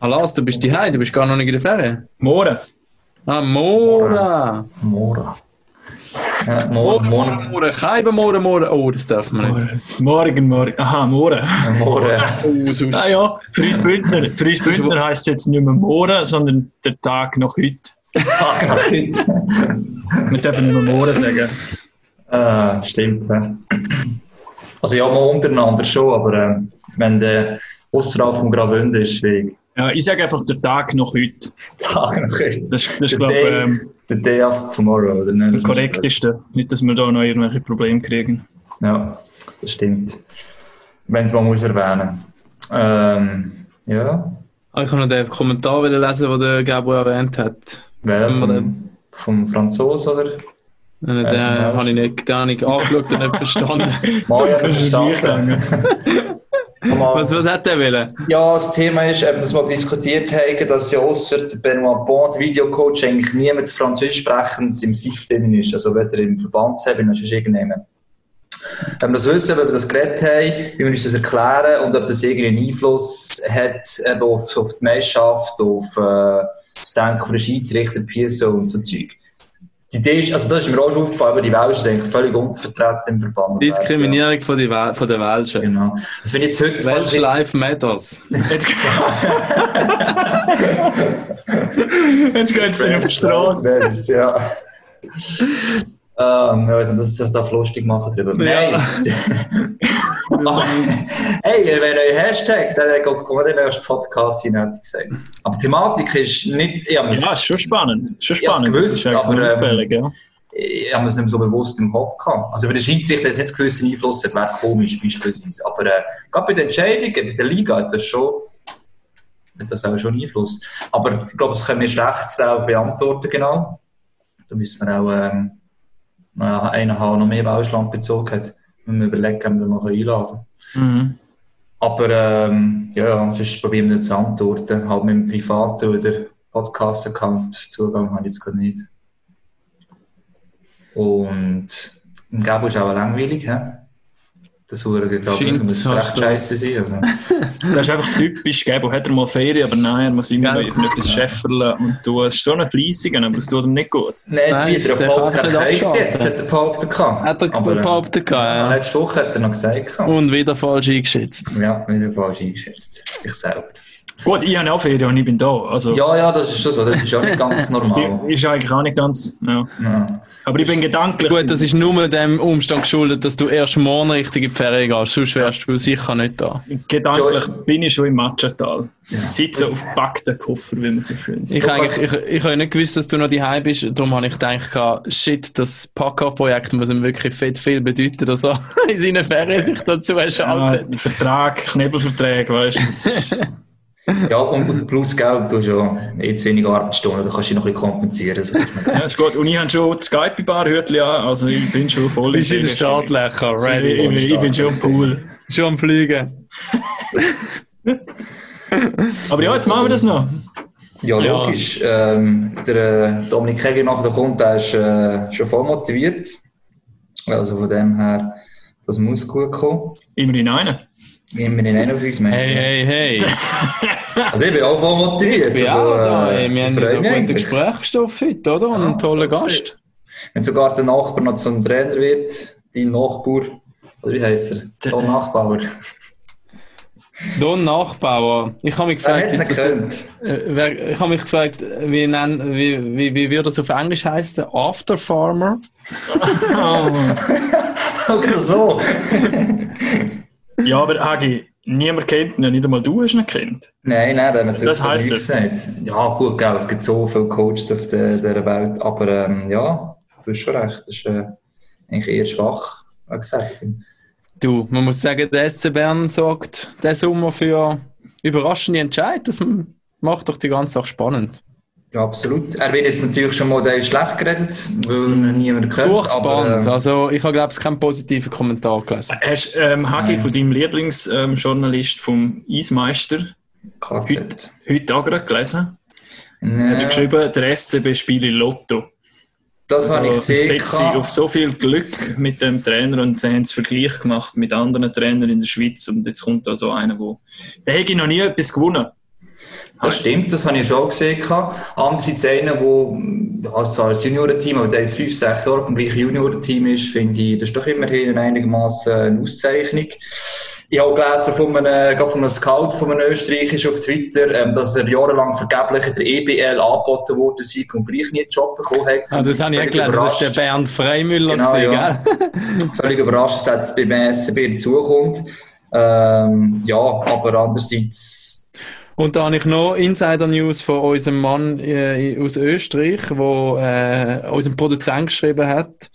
Alas, du bist die du bist gar noch nicht in der Ferien. Morgen. Ah, Mora. Mora. Ja, morgen, morgen. Morgen, Keiben, morgen, morgen. Oh, das darf man nicht. Morgen, morgen. Aha, morgen. Morgen. Oh, sonst. Ah ja, für uns Bündner, für uns Bündner heisst jetzt nicht mehr morgen, sondern der Tag nach heute. Wir dürfen nicht mehr morgen sagen. Ah, stimmt. Ja. Also ja, mal untereinander schon, aber äh, wenn der außerhalb vom Graubünden ist, schwierig. Ja, ich sage einfach der Tag nach heute. Tag noch heute. Das, das ist, glaube ich, ähm, the day after tomorrow, oder nicht? am korrektesten. Nicht, dass wir da noch irgendwelche Probleme kriegen. Ja, das stimmt. Wenn es mal muss erwähnen. Ähm, ja, Ah, Ich habe noch den Kommentar lesen, den der Gabo erwähnt hat. wer Wenn wir vom, vom Franzosen oder? Den, ja. habe ich nicht, den habe ich angeschaut und nicht verstanden. Mal verstanden. Was, was hat der wollen? Ja, das Thema ist, ob wir es mal diskutiert haben, dass ja ausser Benoit Bond, Videocoach, eigentlich niemand Französisch sprechend im SIF drin ist. Also weder im Verbandsheber noch sonst irgendjemand. Wenn wir das wissen, wenn wir das geredet haben, wie wir uns das erklären und ob das irgendwie einen Einfluss hat eben auf, auf die Meisterschaft, auf äh, das Denken von der Schiedsrichter, PSO und so Zeug. Die Idee ist, also das ist mir auch schon aufgefallen, aber die Welschen sind eigentlich völlig untervertreten im Verband. Diskriminierung von, die Wel von der Ja, Welschen. genau. Also wenn jetzt heute Welsh Life Matters. Jetzt, jetzt geht es dann auf die Straße. Straße. Ja. Ähm, ich weiß nicht, dass sich da lustig machen drüber. Ja. Nein. Hey, wenn ihr Hashtag, dann kommt der nächste Podcast hinein, hätte ich gesagt. Aber die Thematik ist nicht, ich Ja, ist schon spannend. Schon Ich spannend. gewusst, das ist aber, ähm, auffällig, ja. ich habe es nicht mehr so bewusst im Kopf gehabt. Also, wenn der Schiedsrichter jetzt nicht gewissen Einfluss hat, wäre komisch, beispielsweise. Aber äh, gerade bei den Entscheidungen, bei der Liga hat das schon, hat das auch schon Einfluss. Aber ich glaube, das können wir schlecht selber beantworten, genau. Da müssen wir auch ähm, noch einen haben, der noch mehr Welschland bezogen hat. Wenn wir überlegen, ob wir noch einladen Mhm. Aber ähm, ja, sonst probieren wir zu antworten. Halt mit dem privaten oder Podcast-Account Zugang habe ich jetzt gerade nicht. Und im Gabo ist auch langweilig, hä? Das Huren geht aber Scheint, muss recht scheiße sein. Also. Das ist einfach typisch, Gabo hat er mal Ferien, aber nein, er muss immer Gell? noch irgendetwas scheffeln und du hast so einen Fleissigen, aber es tut ihm nicht gut. Nein, Nein, wieder der nicht hat er gesetzt, hat er behauptet. gehabt. Hat er behauptet, gehabt, ja. Letzte Woche hat er noch gesagt. gehabt. Und wieder falsch eingeschätzt. Ja, wieder falsch eingeschätzt. Ich selber. Gut, ich habe auch Ferien und ich bin da. Also, Ja, ja, das ist schon so. Das ist ja nicht ganz normal. ist eigentlich auch nicht ganz. Ja. Ja. Aber ich bin gedanklich. Gut, das ist nur dem Umstand geschuldet, dass du erst morgen richtig in die Ferien gehst. Sonst wärst du sicher nicht da. Gedanklich bin ich schon im Matschental. Sitze auf gepackten Koffer, wie man so schön sagt. Ich, eigentlich, ich, ich habe nicht gewusst, dass du noch daheim bist. Darum habe ich gedacht, shit, das Pack-Off-Projekt muss ihm wirklich fett viel bedeuten, dass er in seinen Ferien sich dazu Ja, schaltet. der Vertrag, Knebelverträge, weißt du. Ja, und plus Geld, du hast ja eh zu wenig Arbeitsstunden, da kannst du dich noch ein bisschen kompensieren. So, Ja, ist gut. Und ich habe schon das Skype-Bar-Hütchen an, also ich bin schon voll Bist in den Ferienstimmung. Startlöchern, Ich, ready. ich, ich bin schon am Pool. Schon am Fliegen. Aber ja, jetzt machen wir das noch. ja, logisch. Ähm, der äh, Dominik Hegi nachher kommt, der ist äh, schon voll motiviert. Also von dem her, das muss gut kommen. Immerhin einen. Immer in einer von uns Menschen. Hey, hey, hey. Also ich bin auch voll motiviert. Ja, also, da, äh, wir ich haben einen guten. Gesprächsstoff heute, oder? Und einen tollen so Gast. Wenn sogar der Nachbar noch zum Trainer wird, dein Nachbar, oder wie heißt er? Der Nachbauer. Don Nachbauer. Ich habe mich gefragt, das, äh, ich habe mich gefragt, wie, nennen, wie, wie, wie würde das auf Englisch heißen? After Farmer? Oder so. Ja, aber Hagi, niemand kennt ihn, nicht einmal du hast ihn kennt. Nein, nein, da haben wir Das heisst gesagt. Ja, gut, gell, es gibt so viele Coaches auf der, dieser Welt, aber ähm, ja, du hast schon recht, das ist äh, eigentlich eher schwach, wie gesagt. Du, man muss sagen, der SC Bern sorgt diesen Sommer für überraschende Entscheid. Das macht doch die ganze Sache spannend. Ja, absolut. Er wird jetzt natürlich schon mal der schlecht geredet, weil niemand kennt. Durchs ähm, Also, ich habe, glaube ich, keinen positiven Kommentar gelesen. Hast du, ähm, Hagi, von deinem Lieblingsjournalist vom Eismeister KZ. heute auch gerade gelesen? Er hat geschrieben, der SCB spiele Lotto. das habe ich Also, gesehen. setzt sie auf so viel Glück mit dem Trainer und sie haben es Vergleich gemacht mit anderen Trainern in der Schweiz und jetzt kommt da so einer, wo der hätte noch nie etwas gewonnen. Das stimmt, das habe ich schon gesehen. Andererseits einer, der also zwar ein Juniorenteam, aber der ist 5, 6 Jahre beim gleichen Juniorenteam ist, finde ich, das ist doch immerhin einigermaßen eine Auszeichnung. Ich habe gelesen von einem, von einem Scout von einem Österreicher auf Twitter, ähm, dass er jahrelang vergeblich in der EBL angeboten wurde sei und gleich nie einen Job bekommen hat. Ah, das habe ich gelesen, das ist der Bernd Freimüller genau, gewesen, ja. Völlig überrascht, dass es beim SCB dazukommt. Ähm, ja, aber andererseits... Und da habe ich noch Insider-News von unserem Mann äh, aus Österreich, der äh, unserem Produzent geschrieben hat.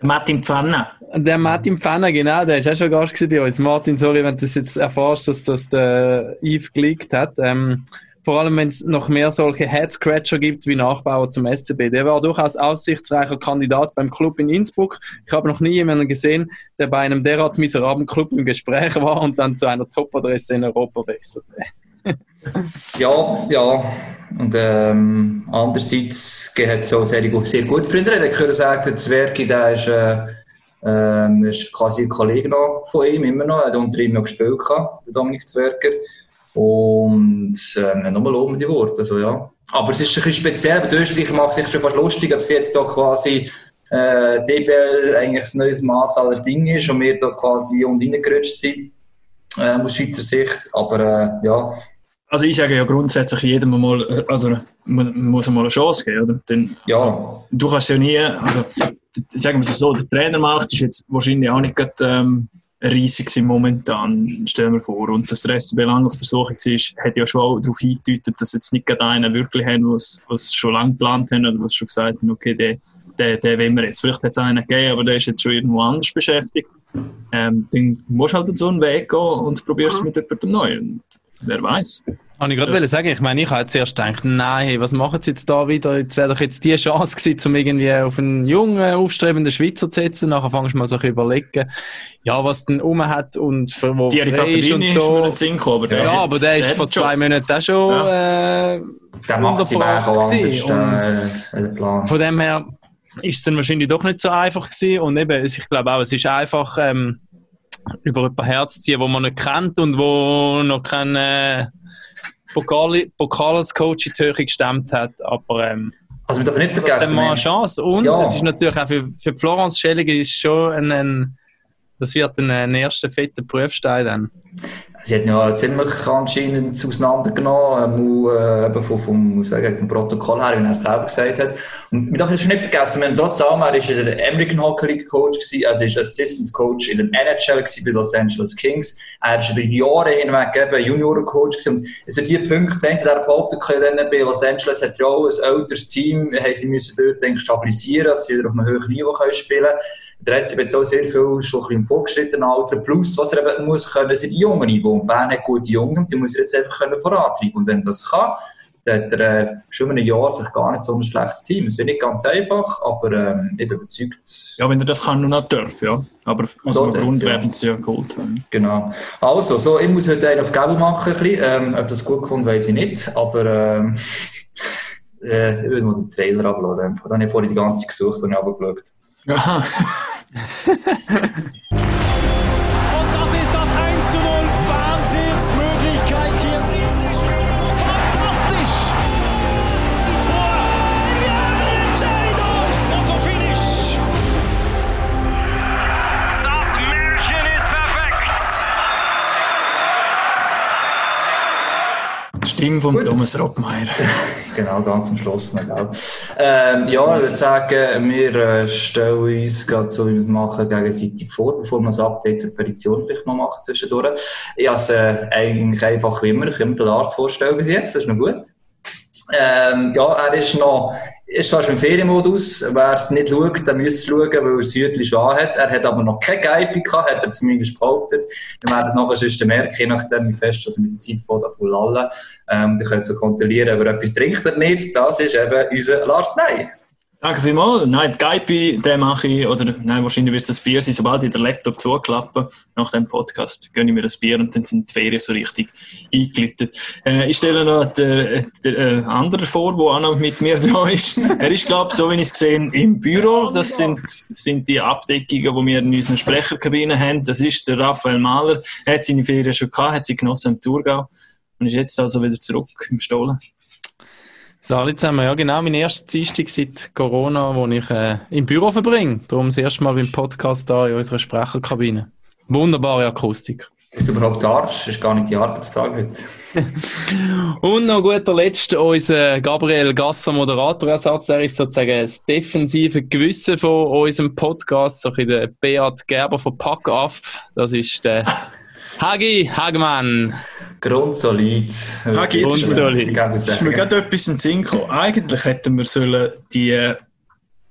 Martin Pfanner. Der Martin Pfanner, genau, der ist auch schon Gast bei uns. Martin, sorry, wenn du das jetzt erfährst, dass das der Yves geleakt hat. Ähm, vor allem, wenn es noch mehr solche Head-Scratcher gibt wie Nachbauer zum SCB. Der war durchaus aussichtsreicher Kandidat beim Club in Innsbruck. Ich habe noch nie jemanden gesehen, der bei einem derart miserablen Club im Gespräch war und dann zu einer Top-Adresse in Europa wechselte. ja, ja. Und ähm, andererseits hat es auch sehr, sehr gute Freunde. Ich kann sagen, der Zwergi, der ist, äh, äh, ist quasi ein Kollege noch von ihm, immer noch. Er hat unter ihm noch gespielt, der Dominik Zwerger. Und äh, nochmal die Worte. Also, ja. Aber es ist ein bisschen speziell, weil die Österreicher macht sich schon fast lustig, ob sie jetzt da quasi äh, DBL eigentlich das neues Maß aller Dinge ist und wir da quasi und reingerutscht sind äh, aus Schweizer Sicht. Aber äh, ja. Also ich sage ja grundsätzlich jedem mal, also muss mal eine Chance geben, oder? Denn, ja. Also, du kannst ja nie, also sagen wir es so, der Trainermarkt ist jetzt wahrscheinlich auch nicht gerade, ähm, riesig sind momentan, stellen wir vor. Und dass der SCB lange auf der Suche war, hat ja schon darauf hingedeutet, dass jetzt nicht gerade einen wirklich haben, was, was schon lange geplant haben oder was schon gesagt haben, okay, den, den, den wollen wir jetzt. Vielleicht hat es einen gegeben, aber der ist jetzt schon irgendwo anders beschäftigt. Ähm, dann musst du halt so einen Weg gehen und probierst es mit jemandem neu. Und wer weiß. Habe ich gerade sagen, ich meine, ich habe zuerst gedacht, nein, hey, was machen sie jetzt da wieder? Jetzt wäre doch jetzt die Chance gewesen, um irgendwie auf einen jungen, aufstrebenden Schweizer zu setzen. Nachher fangst du mal so ein überlegen, ja, was denn um hat und für wo die frei ist und so. Ist Sinn gekommen, aber ja, aber der, der ist vor zwei Monaten auch schon, ja. äh, der macht sie anders, äh, Plan. Von dem her ist es dann wahrscheinlich doch nicht so einfach gewesen und eben, ich glaube auch, es ist einfach, ähm, über jemanden herzuziehen, wo man nicht kennt und wo noch keine, äh, Pokal, Pokal als Coach in die Höhe gestemmt hat, aber ähm, also wir dürfen nicht vergessen. Mal eine Chance. Und ja. es ist natürlich auch für, für Florence Schelliger ist schon ein, ein, das wird ein, ein erster fetter Prüfstein dann. Sie hat ja ziemlich anscheinend auseinandergenommen, äh, eben vom, vom, vom Protokoll her, wie er selber gesagt hat. Und wir dürfen nicht vergessen, wir haben trotzdem, er in der American Hockey League Coach gewesen, also ist Assistant Coach in der NHL gewesen, bei Los Angeles Kings. Er ist über Jahre hinweg eben Junioren Coach gewesen. Und sind die Punkte, die er behauptet, dann bei Los Angeles hat ja auch ein älteres Team, haben sie müssen dort denke, stabilisieren, dass sie auf einem höheren Niveau spielen können. Der SCB hat so sehr viel schon im vorgeschrittenen Alter. Plus, was er eben muss können, sind die jungen. Und Bern hat gute Jungen, die muss er jetzt einfach können vorantreiben. Und wenn das kann, dann hat er äh, schon in einem Jahr vielleicht gar nicht so ein schlechtes Team. Es wird nicht ganz einfach, aber ähm, ich bin überzeugt. Ja, wenn er das kann, noch nicht darf, ja. Aber aus dem Grund ja. werden sie ja geholt haben. Genau. Also, so, ich muss heute einen auf Gabel machen. Ein bisschen. Ähm, ob das gut kommt, weiß ich nicht. Aber ähm, äh, ich will mal den Trailer abladen. Dann habe ich vorhin die ganze gesucht und habe geschaut. Ja. Und das ist das 1 zu 0. Wahnsinnsmöglichkeit hier. Fantastisch. Tor. Ja, Entscheidung. Fotofinish. Das Märchen ist perfekt. Stimme von. Thomas Rockmeier. Genau, ganz am Schluss noch, gell? Ähm, ja, ich würde sagen, wir äh, stellen uns gerade so, wie wir es machen, gegenseitig vor, bevor wir das Update zur Petition vielleicht noch machen zwischendurch. Ich habe es äh, eigentlich einfach wie immer, ich kann mir den Arzt vorstellen bis jetzt, das ist noch gut. Ähm, ja, er ist noch ist fast im Ferienmodus. Wer es nicht schaut, der müsste es schauen, weil er das Hütchen schon hat. Er hat aber noch kein Geipi gehabt, hat er zumindest behauptet. Wir werden es nachher sonst merken, je nachdem, wie fest dass er mit der Zeit von davon lallen. Ähm, ihr könnt so kontrollieren, aber etwas trinkt er nicht. Das ist eben unser Lars Ney. Danke vielmals. Nein, die den mache ich, oder nein, wahrscheinlich wird es das Bier sein, sobald ich den Laptop zuklappe, nach dem Podcast, gönne ich mir das Bier und dann sind die Ferien so richtig eingelitten. Äh, ich stelle noch den, den äh, anderen vor, der auch noch mit mir da ist. er ist, glaube ich, so wie ich es gesehen im Büro. Das sind, sind die Abdeckungen, die wir in unseren Sprecherkabinen haben. Das ist der Raphael Mahler. Er hat seine Ferien schon gehabt, hat sie genossen im Thurgau. und ist jetzt also wieder zurück im Stollen. Salut zusammen. Ja, genau. Mein erster Dienstag seit Corona, wo ich äh, im Büro verbringe. Darum das erste Mal beim Podcast da in unserer Sprecherkabine. Wunderbare Akustik. Dass du überhaupt darfst, ist gar nicht die Arbeitstag heute. Und noch guter Letzt unser Gabriel Gasser Moderatorersatz. Er ist sozusagen das defensive Gewissen von unserem Podcast. So ein bisschen der Beat Gerber von Pack auf. Das ist der Hagi Hagmann. Grundsolid. Hagi, jetzt ist mir, Grundsolid. Grundsolid. ist mir gerade etwas in den Sinn gekommen. Eigentlich hätten wir sollen die,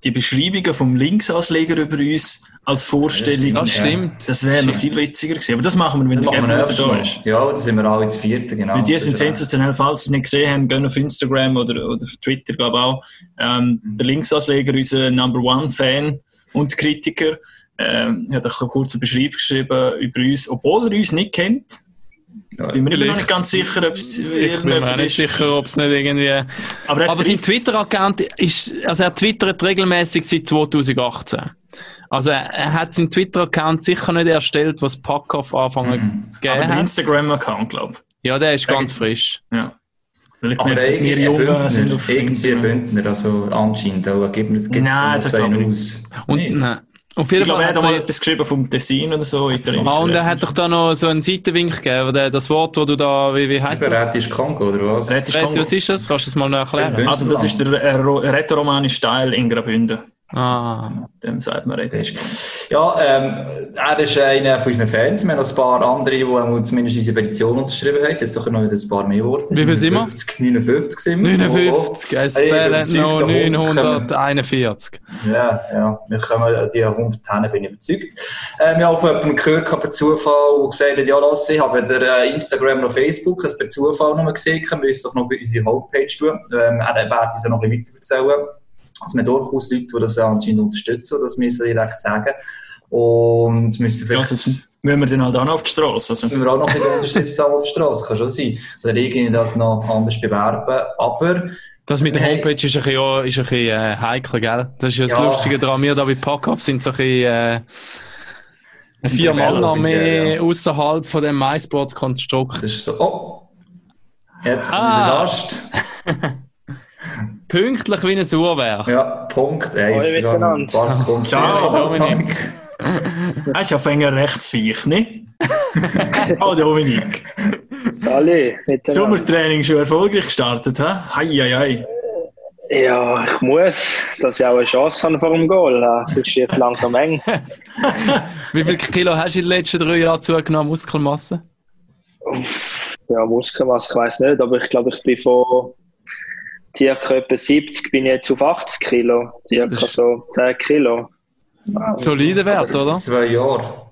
die Beschreibungen vom Linksausleger über uns als Vorstellung Das stimmt. Das wäre noch viel witziger gewesen. Aber das machen wir, wenn Das der wieder da ist. Ja, da sind wir alle die vierte, genau. Weil die sind sensationell, falls sie es nicht gesehen haben, gehen auf Instagram oder, oder auf Twitter, glaube ich auch. Ähm, der Linksausleger, unser Number One-Fan und Kritiker, ähm, hat eine kurze Beschreibung geschrieben über uns, obwohl er uns nicht kennt. Ja, Bin mir noch nicht ganz sicher, ob es Ich bin mir nicht ist. sicher, ob es nicht irgendwie. Aber, er Aber sein Twitter-Account ist, also er twittert regelmäßig seit 2018. Also er, er hat seinen Twitter-Account sicher nicht erstellt, was Packoff Anfang Aber gegeben hat. Instagram-Account, glaube Ja, der ist Da ganz gibt's- frisch. ich. Ja. Weil ich Aber habe, wir Jungen sind Bündner, auf irgendwie Instagram. Bündner, also anscheinend auch. Gibt es Nein, das glaube ich aus. Und nein. Auf jeden Ich glaube, er hat hat mal etwas geschrieben vom Tessin oder so. italienisch. ah, und er hat doch da noch so einen Seitenwink gegeben, das Wort, wo du da, wie, wie heißt das? Ist Kongo, oder was? Rätisch Kongo. Was ist das? Kannst du es mal noch erklären? Also das ist der ro- rätoromanische Teil in Graubünden. Ah, Dem sagt man Kongo. Ja, ähm, er ist einer von unseren Fans. Wir haben noch ein paar andere, die zumindest unsere Petition unterschrieben haben. Es jetzt doch noch wieder ein paar mehr geworden. Wie viel sind wir? 59, 59 sind wir. 59, es fehlen noch der Hund kommen. 941. Ja, ja, wir kommen an die 100 hin, bin ich überzeugt. Ähm, ich habe von jemandem gehört, per Zufall, der gesagt hat, ja, lass, ich habe weder äh, Instagram noch Facebook, es per Zufall noch gesehen, wir müssen doch noch für unsere Homepage tun. Ähm, er wird uns noch ein bisschen weiter erzählen. Es sind durchaus Leute, die das anscheinend unterstützen, das müssen wir direkt sagen. Und müssen Ja, vielleicht... sonst müssen wir dann halt auch noch auf die Straße. Also, müssen wir auch noch ein bisschen unterstützen auf der Straße, kann schon sein. Oder irgendwie das noch anders bewerben. Aber Das mit der. Homepage ist ein bisschen, ja, ist ein bisschen äh, heikel, gell? Das ist ja das Ja. Lustige daran. Wir da bei Packoff sind so ein bisschen äh, vier Tabelle Mann offiziell, mehr ja. außerhalb von dem MySports-Konstrukt. das ist so, oh, jetzt kommt Ah. Gast. Pünktlich wie ein Uhrwerk. Ja, Punkt eins. Hallo miteinander. Paar Sekunden Ciao, später. Dominik. er ist auf enger Rechtsviech, ne? oh, Dominik. Miteinander. Sommertraining schon erfolgreich gestartet, hä? Hei, hei, hei. Ja, ich muss, dass ich auch eine Chance habe vor dem Goal. Das ist jetzt langsam eng. Wie viel Kilo hast du in den letzten drei Jahren zugenommen, Muskelmasse? Ja, Muskelmasse, ich weiß nicht, aber ich glaube, ich bin von circa etwa 70 bin ich jetzt auf 80 Kilo. Circa so 10 Kilo. Solider Wert, oder? Zwei Jahre.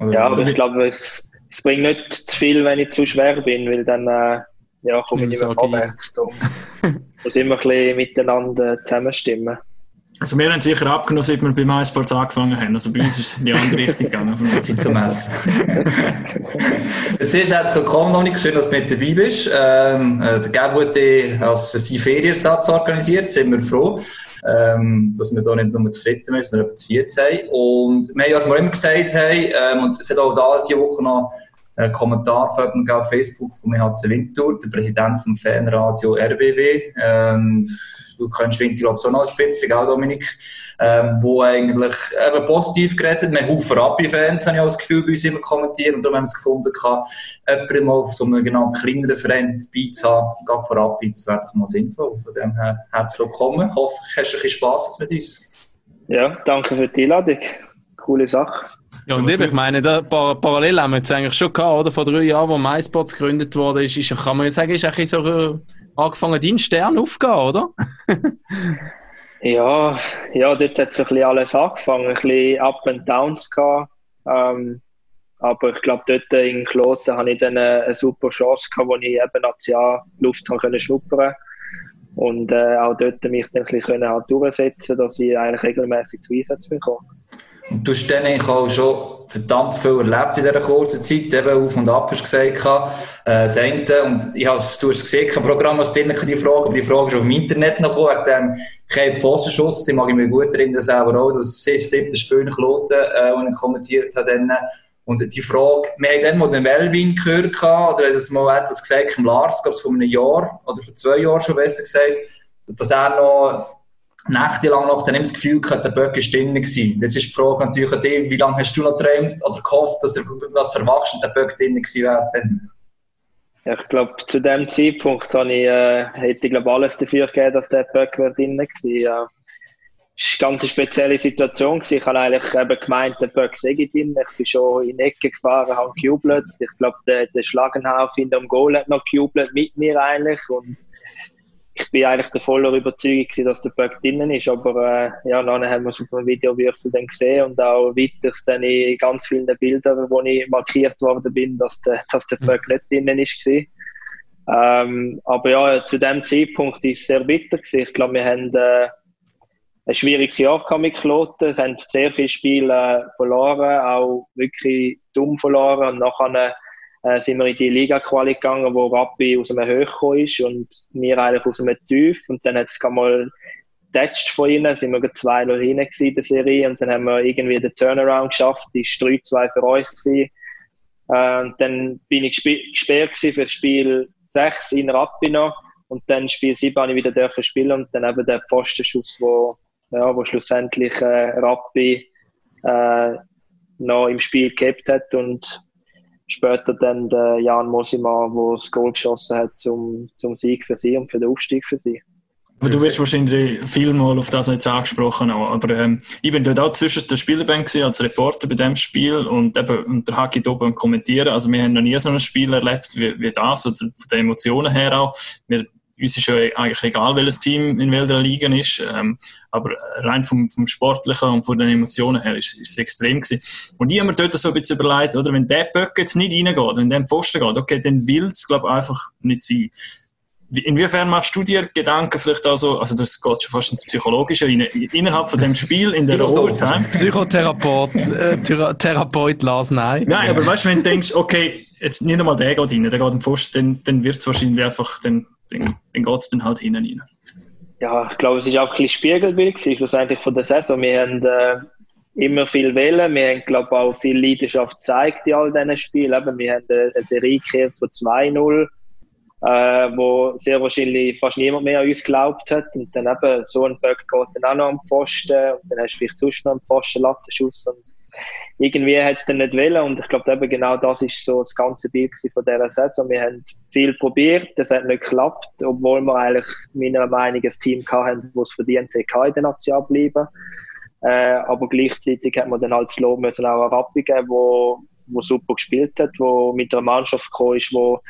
Oder Ja, aber ich glaube, es, es bringt nicht zu viel, wenn ich zu schwer bin, weil dann äh, ja, komme ich nicht mehr vorwärts. Darum muss immer ein bisschen miteinander zusammenstimmen. Also wir haben sicher abgenommen, seit wir beim iSports angefangen haben. Also bei uns ist es in die andere Richtung gegangen. Zeit zum Essen. Ist herzlich willkommen, Dominik. Schön, dass du mit dabei bist. Ähm, äh, der Gabo hat als sein Ferienersatz organisiert. Sind wir froh, ähm, dass wir da nicht nur zu dritten sind, sondern zu viert sind. Und wir haben, was wir immer gesagt haben, ähm, und es hat auch da diese Woche noch einen Kommentar von jemandem auf Facebook vom EHC Winter, der Präsident vom Fanradio RWW. Ähm, du kennst Winter, glaube ich, auch noch ein bisschen, gell, Dominik? ähm, wo eigentlich eben positiv geredet Wir haben Rappi-Fans, habe ich auch das Gefühl, bei uns immer kommentiert. Und darum haben wir es gefunden, jemanden mal auf so einem genannten kleineren Verein dabei zu haben. Geht von Rappi, das wäre doch mal sinnvoll. Von dem her herzlich willkommen. Ich hoffe, du hast ein bisschen Spass mit uns. Ja, danke für die Einladung. Coole Sache. Ja, und eben, ich meine, da, par parallel haben wir jetzt eigentlich schon gehabt, oder? Vor drei Jahren, wo MySpots gegründet wurde, ist, ist, kann man ja sagen, ist ein bisschen so äh, angefangen, dein Stern aufzugehen, oder? Ja, ja, dort hat so ein bisschen alles angefangen, ein bisschen Up and Downs gehabt. Ähm, aber ich glaube, dort in Kloten hatte ich dann eine, eine super Chance gehabt, wo ich eben als Jahr Luft haben können schnuppern und äh, auch dort mich dann ein bisschen können halt durchsetzen, dass ich eigentlich regelmäßig zu Einsätzen bekomme. Und du hast dann eigentlich auch schon verdammt viel erlebt in dieser kurzen Zeit, eben auf und ab, hast gesagt. Äh, das eine, und ich habe es, du hast es gesehen, kein Programm, was drin die Frage, aber die Frage ist auf dem Internet noch gekommen, wegen dem Cape Fossenschuss. Ich mag mich gut erinnern, selber auch, das siebte Spiel in Kloten, äh, und ich kommentiert habe, dann, Und die Frage, wir haben dann mal den Melvin gehört, oder hat das mal hat das gesagt, Lars, glaube ich, vor einem Jahr, oder vor zwei Jahren schon besser gesagt, dass er noch nächtelang noch dann das Gefühl hatte, der Böck ist drin gewesen. Das ist die Frage natürlich an dich, wie lange hast du noch geträumt oder gehofft, dass er was verwachsen der Böck drin gewesen wäre? Ja, ich glaube, zu dem Zeitpunkt habe ich, äh, hätte ich glaube, alles dafür gegeben, dass der Böck drin war. Ja. Es war eine ganz spezielle Situation. Gewesen. Ich habe eigentlich eben gemeint, der Böck sei drin. Ich bin schon in die Ecke gefahren, habe gejubelt. Ich glaube, der, der Schlagenhauf in dem Goal hat noch gejubelt mit mir eigentlich. Und ich bin eigentlich der voller Überzeugung gewesen, dass der Böck drinnen ist, aber äh, ja, dann haben wir es auf dem Videowürfel dann gesehen und auch weiter dann in ganz vielen Bildern, wo ich markiert worden bin, dass der, dass der Böck nicht drinnen ist ähm, aber ja, zu dem Zeitpunkt ist es sehr bitter gewesen. Ich glaube, wir haben äh, ein schwieriges Jahr mit Kloten. Es haben sehr viele Spiele verloren, auch wirklich dumm verloren und nachher äh, sind wir in die Liga-Quali gegangen, wo Rappi aus einem Höch ist und wir eigentlich aus einem Tief. Und dann hat es mal getatscht von ihnen, sind wir 2-0 hinten in der Serie und dann haben wir irgendwie den Turnaround geschafft, die war 3-2 für uns gewesen. Äh, dann bin ich gesperrt für das Spiel 6 in Rappi noch und dann Spiel 7 habe ich wieder dürfen spielen und dann eben der Pfostenschuss, wo, ja, wo schlussendlich äh, Rappi äh, noch im Spiel gehabt hat und später dann der Jan Mosima, der das Goal geschossen hat zum, zum Sieg für sie und für den Aufstieg für sie. Aber du wirst wahrscheinlich viel mal auf das jetzt angesprochen. Aber ähm, ich bin dort auch zwischen der Spielerbank als Reporter bei dem Spiel und eben und der Haki beim Kommentieren. Also wir haben noch nie so ein Spiel erlebt wie, wie das, oder von den Emotionen her auch. Wir uns ist ja eigentlich egal, welches Team in welcher Liga ist, ähm, aber rein vom, vom Sportlichen und von den Emotionen her ist, ist es extrem gewesen. Und ich habe mir dort so ein bisschen überlegt, oder, wenn der Böck jetzt nicht reingeht, wenn der im Pfosten geht, okay, dann will es, glaube ich, einfach nicht sein. Inwiefern machst du dir Gedanken vielleicht also, also das geht schon fast ins Psychologische, in, innerhalb von dem Spiel, in der Overtime? Psychotherapeut, äh, Therapeut Lars, nein. Nein, aber weißt du, wenn du denkst, okay, jetzt nicht einmal der geht rein, der geht im Pfosten, dann, dann wird es wahrscheinlich einfach, dann, dann, dann geht es dann halt hinten rein. Ja, ich glaube, es ist auch ein bisschen Spiegelbild schlussendlich von der Saison. Wir haben äh, immer viel wählen. Wir haben, glaube ich, auch viel Leidenschaft gezeigt in all diesen Spielen. Eben, wir haben eine Serie gekehrt von 2-0, äh, wo sehr wahrscheinlich fast niemand mehr an uns geglaubt hat. Und dann eben so ein Böck geht dann auch noch am Pfosten und dann hast du vielleicht sonst noch einen Pfosten-Lattenschuss und irgendwie hat es dann nicht wollen und ich glaube genau das ist so das ganze Bild von dieser Saison. Wir haben viel probiert, das hat nicht geklappt, obwohl wir eigentlich meiner Meinung nach ein Team hatten, das es verdient hat, in der Nation bleiben. Äh, aber gleichzeitig hat man dann halt das Lob müssen auch an Rappi geben, wo, wo super gespielt hat, wo mit einer Mannschaft gekommen ist, wo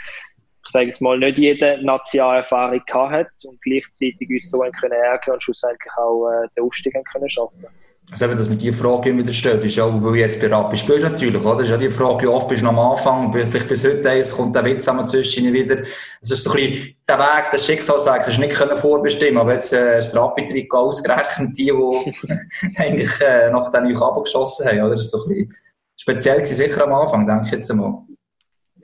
ich sage jetzt mal, nicht jede Nationalerfahrung hat und gleichzeitig uns so können ärgern und schlussendlich auch äh, den Aufstieg können schaffen also eben, dass mir diese Frage immer wieder stellt, ist auch, weil ich jetzt bei Rappi spielst natürlich, oder? Das ist ja die Frage, wie oft bist du am Anfang, vielleicht bis heute eins, kommt der Witz einmal zwischen wieder. Es ist so ein bisschen, der Weg, der Schicksalsweg, kannst du nicht können vorbestimmen, aber jetzt, äh, ist das Rappi-Trikot ausgerechnet, die, die eigentlich, äh, nach dem euch abgeschossen haben, oder? Das ist so ein bisschen speziell gewesen, sicher am Anfang, denke ich jetzt einmal.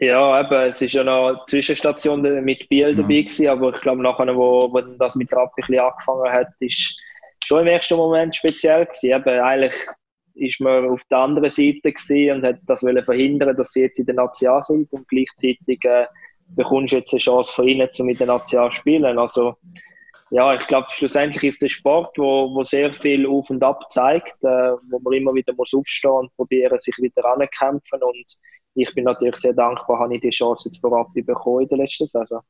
Ja, eben, es ist ja noch eine Zwischenstation mit Biel dabei mhm. gewesen, aber ich glaube nachher, wo, wo das mit Rappi ein bisschen angefangen hat, ist schon im ersten Moment speziell gewesen. Eben, eigentlich ist man auf der anderen Seite und hat das wollen verhindern, dass sie jetzt in der Nation sind und gleichzeitig äh, bekommst du jetzt eine Chance von ihnen, um mit der Nation zu spielen. Also ja, ich glaube, schlussendlich ist der Sport, wo, wo sehr viel auf und ab zeigt, äh, wo man immer wieder muss aufstehen und probieren, sich wieder anzukämpfen und ich bin natürlich sehr dankbar, habe ich die Chance jetzt vorab bekommen in der letzten Saison.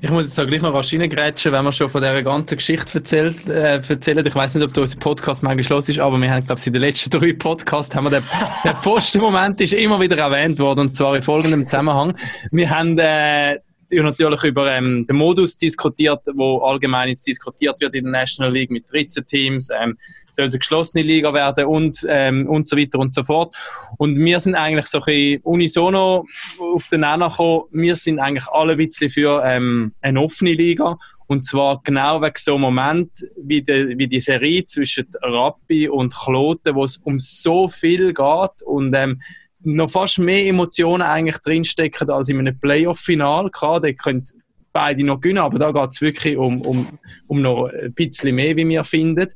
Ich muss jetzt auch gleich noch rasch reingrätschen, wenn wir schon von dieser ganzen Geschichte erzählt, äh, erzählen. Ich weiß nicht, ob du unser Podcast mal geschlossen ist, aber wir haben, glaube ich, in den letzten drei Podcasts haben wir den, den Postenmoment ist immer wieder erwähnt worden, und zwar in folgendem Zusammenhang. Wir haben, äh, natürlich über ähm, den Modus diskutiert, wo allgemein jetzt diskutiert wird in der National League mit 13 Teams, ähm, soll es eine geschlossene Liga werden und, ähm, und so weiter und so fort. Und wir sind eigentlich so ein bisschen unisono auf den Nenner gekommen, wir sind eigentlich alle ein bisschen für ähm, eine offene Liga. Und zwar genau wegen so einem Moment wie die, wie die Serie zwischen Rappi und Kloten, wo es um so viel geht. Und ähm, noch fast mehr Emotionen eigentlich drinstecken als in einem Playoff-Final. Klar, da können beide noch gewinnen, aber da geht es wirklich um, um, um noch ein bisschen mehr, wie wir finden.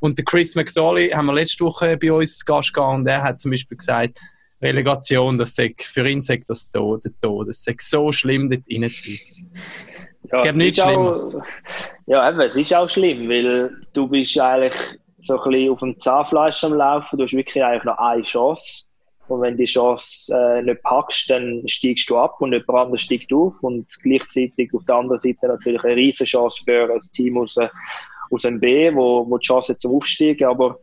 Und der Chris McSorley haben wir letzte Woche bei uns zu Gast gehabt und er hat zum Beispiel gesagt, Relegation, das sagt, für ihn sagt das Tod, der Tod. Es sagt so schlimm, dort rein zu sein. Ja, es gibt nichts Schlimmes. Auch, ja, eben, es ist auch schlimm, weil du bist eigentlich so ein bisschen auf dem Zahnfleisch am Laufen. Du hast wirklich eigentlich noch eine Chance. Und wenn du die Chance äh, nicht packst, dann steigst du ab und jemand anderes steigt auf. Und gleichzeitig auf der anderen Seite natürlich eine riesige Chance für ein Team aus, äh, aus dem B, wo, wo die Chance zum Aufsteigen. Aber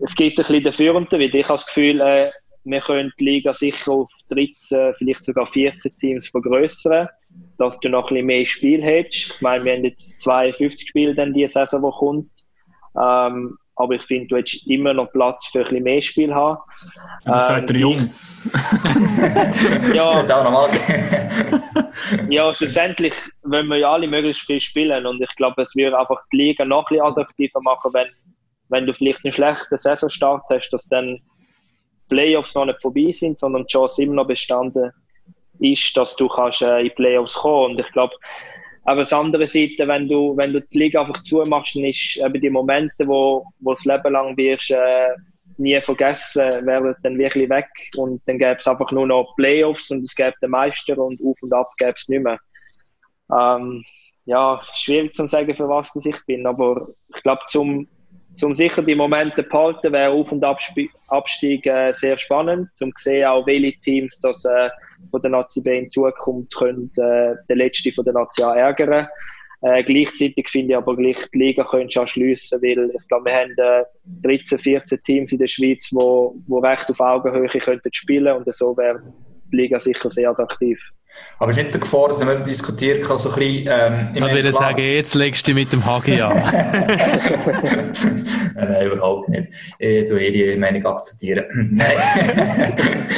es gibt ein bisschen dafür und weil ich habe das Gefühl, äh, wir können die Liga sicher auf 13, vielleicht sogar 14 Teams vergrößern, dass du noch ein bisschen mehr Spiel hättest. Ich meine, wir haben jetzt 52 Spiele dann die Saison, die kommt. Ähm, aber ich finde, du hättest immer noch Platz für ein bisschen mehr Spiel haben. Das sagt der Ähm, Jung. Ja, ja, schlussendlich wollen wir ja alle möglichst viel spielen und ich glaube, es würde einfach die Liga noch ein bisschen attraktiver machen, wenn, wenn du vielleicht einen schlechten Saisonstart hast, dass dann Playoffs noch nicht vorbei sind, sondern die Chance immer noch bestanden ist, dass du kannst äh, in die Playoffs kommen und ich glaube, aber auf der anderen Seite, wenn du, wenn du die Liga einfach zumachst, dann ist eben die Momente, wo, wo das Leben lang wirst, äh, nie vergessen, werden dann wirklich weg und dann gäbe es einfach nur noch Playoffs und es gäbe den Meister und auf und ab gäbe es nicht mehr. Ähm, ja, schwierig zu sagen, für was das ich bin, aber ich glaube, zum, zum sicher die Momente behalten, wäre Auf- und Abstieg äh, sehr spannend, zum sehen auch, welche Teams das äh, von der Nazi B in Zukunft können, äh, den letzten von der Nazi A ärgern. Äh, gleichzeitig finde ich aber gleich, die Liga könntest du auch schliessen, weil ich glaube, wir haben äh, 13, 14 Teams in der Schweiz, die wo, wo recht auf Augenhöhe könnten spielen und so wäre die Liga sicher sehr attraktiv. Aber es ist nicht der Gefahr, dass man diskutieren kann, so ein bisschen, ähm, Ich würde sagen, jetzt legst du dich mit dem Hagi an. nein, nein, überhaupt nicht. Ich tue eh die Meinung akzeptieren. nein.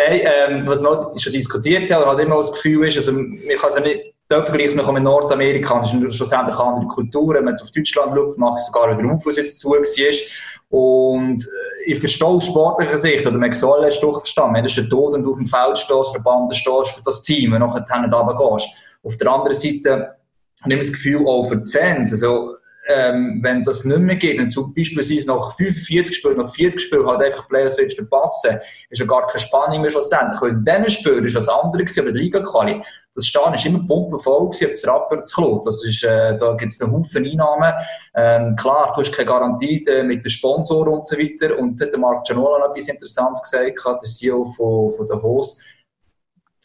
nein, ähm, was wir schon diskutiert haben, hat immer das Gefühl ist, also, man kann es nicht, der Vergleich noch mit Nordamerika, das ist schlussendlich andere Kultur. Wenn man auf Deutschland schaut, mache ich sogar wieder auf, was jetzt zu war. Und äh, ich verstehe aus sportlicher Sicht, oder man soll letztes Woche verstehen, wenn du Tod und du auf dem Feld stehst, der Bande stehst für das Team und nachher dann runter gehst. Auf der anderen Seite habe ich das Gefühl, auch für die Fans, also, ähm, wenn das nicht mehr geht, und zum beispielsweise nach 45 Spielen, nach 40 Spielen halt einfach Players willst verpassen, ist ja gar keine Spannung mehr schlussendlich. Weil in diesen Spielen ist das andere gewesen, aber die Liga-Quali. Das Stadion ist immer pumpenvoll gewesen, ob das Rapper zu Klo. Das ist, äh, da gibt es einen Haufen Einnahmen. Ähm, klar, du hast keine Garantie äh, mit den Sponsoren und so weiter. Und hat der Marc Gianola noch etwas Interessantes gesagt, der CEO von, von Davos.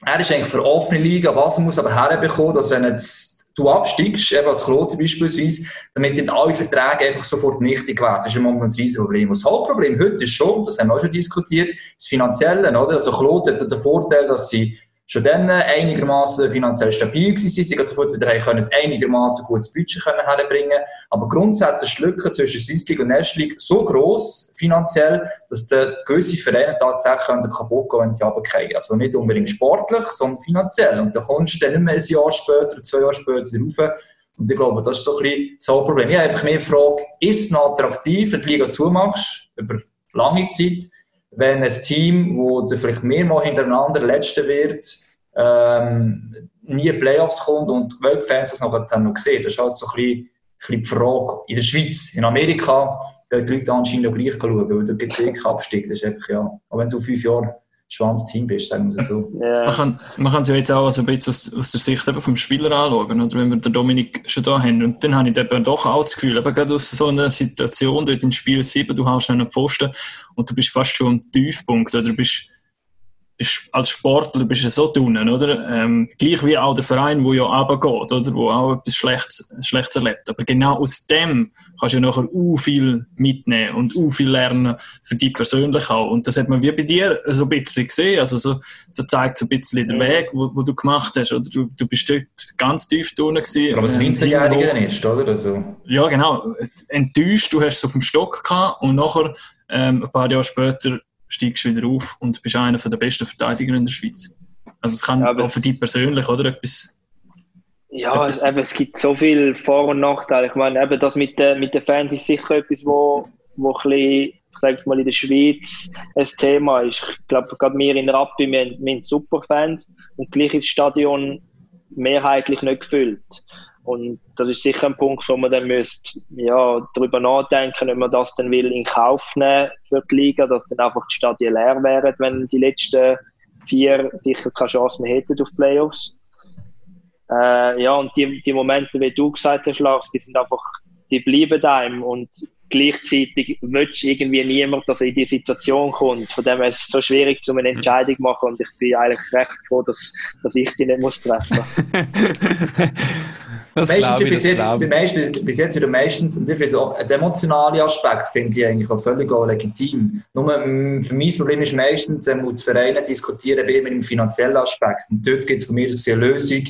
Er ist eigentlich für offene Liga, was er muss aber herbekommen, dass wenn jetzt du absteigst, eben als Klote beispielsweise, damit nicht alle Verträge einfach sofort nichtig werden. Das ist im Moment ein riesiges Problem. Das Hauptproblem heute ist schon, das haben wir auch schon diskutiert, das Finanzielle, oder? Also Klote hat den Vorteil, dass sie schon dann einigermaßen finanziell stabil gewesen sind. Sie sofort wieder können ein einigermaßen gutes Budget können herbringen. Aber grundsätzlich ist die Lücke zwischen Swiss League und League so gross finanziell, dass die gewisse Vereine tatsächlich können kaputt gehen, wenn sie runterfallen. Also nicht unbedingt sportlich, sondern finanziell. Und da kommst du dann nicht mehr ein Jahr später, zwei Jahre später rauf. Und ich glaube, das ist so ein bisschen so ein Problem. Ich habe einfach mehr die Frage, ist es noch attraktiv, wenn du die Liga zumachst, über lange Zeit, wenn ein Team, wo vielleicht mehrmal hintereinander Letzter wird, ähm, nie Playoffs kommt und die Weltfans das noch, dann noch sehen. Das ist halt so ein bisschen, ein bisschen die Frage. In der Schweiz, in Amerika, gehen die Leute anscheinend auch gleich schauen, weil da gibt es wirklich Abstieg. Das ist einfach, ja. Aber wenn du fünf Jahre Schwanz-Team bist, sagen wir so. Ja. Man kann, man kann es ja jetzt auch so ein bisschen aus, aus der Sicht eben vom Spieler anschauen, oder wenn wir den Dominik schon da haben. Und dann habe ich eben doch auch das Gefühl, eben gerade aus so einer Situation, dort in Spiel 7, du hast einen Pfosten und du bist fast schon am Tiefpunkt, oder du bist als Sportler bist du so drinnen, oder? Ähm, gleich wie auch der Verein, der ja runtergeht, oder? Wo auch etwas Schlechtes, Schlechtes erlebt. Aber genau aus dem kannst du ja nachher u viel mitnehmen und u viel lernen für dich persönlich auch. Und das hat man wie bei dir so ein bisschen gesehen. Also so, so zeigt so ein bisschen den Weg, wo, wo du gemacht hast. Oder du, du bist dort ganz tief drinnen gewesen. Aber als ähm, 19-Jähriger hoch. nicht, oder? Also, Ja, genau. Enttäuscht, du hast es auf dem Stock gehabt und nachher, ähm, ein paar Jahre später, steigst du wieder auf und bist einer der besten Verteidiger in der Schweiz. Also es kann Ja, auch für dich persönlich, oder? Etwas, Ja, Etwas- eben, es gibt so viele Vor- und Nachteile. Ich meine, eben das mit, den- mit den Fans ist sicher etwas, wo, wo ein bisschen, ich sage mal, in der Schweiz ein Thema ist. Ich glaube, gerade wir in Rappi, wir, wir haben super Fans und gleich ist das Stadion mehrheitlich nicht gefüllt. Und das ist sicher ein Punkt, wo man dann müsste, ja, darüber nachdenken, ob man das dann will in Kauf nehmen für die Liga, dass dann einfach die Stadien leer wären, wenn die letzten vier sicher keine Chance mehr hätten auf Playoffs. Äh, ja, und die, die Momente, wie du gesagt hast, Lars, die sind einfach, die bleiben einem und gleichzeitig willst irgendwie niemand, dass er in die Situation kommt. Von dem her ist es so schwierig, um eine Entscheidung zu machen und ich bin eigentlich recht froh, dass, dass ich die nicht muss treffen muss. das meistens, ich, bis, jetzt, meisten, bis jetzt wieder meistens, und ich finde auch, der emotionale Aspekt finde ich eigentlich auch völlig auch legitim. Nur mm, für das Problem ist meistens, wenn die Vereine diskutieren mit dem finanziellen Aspekt. Und dort gibt es von mir eine Lösung,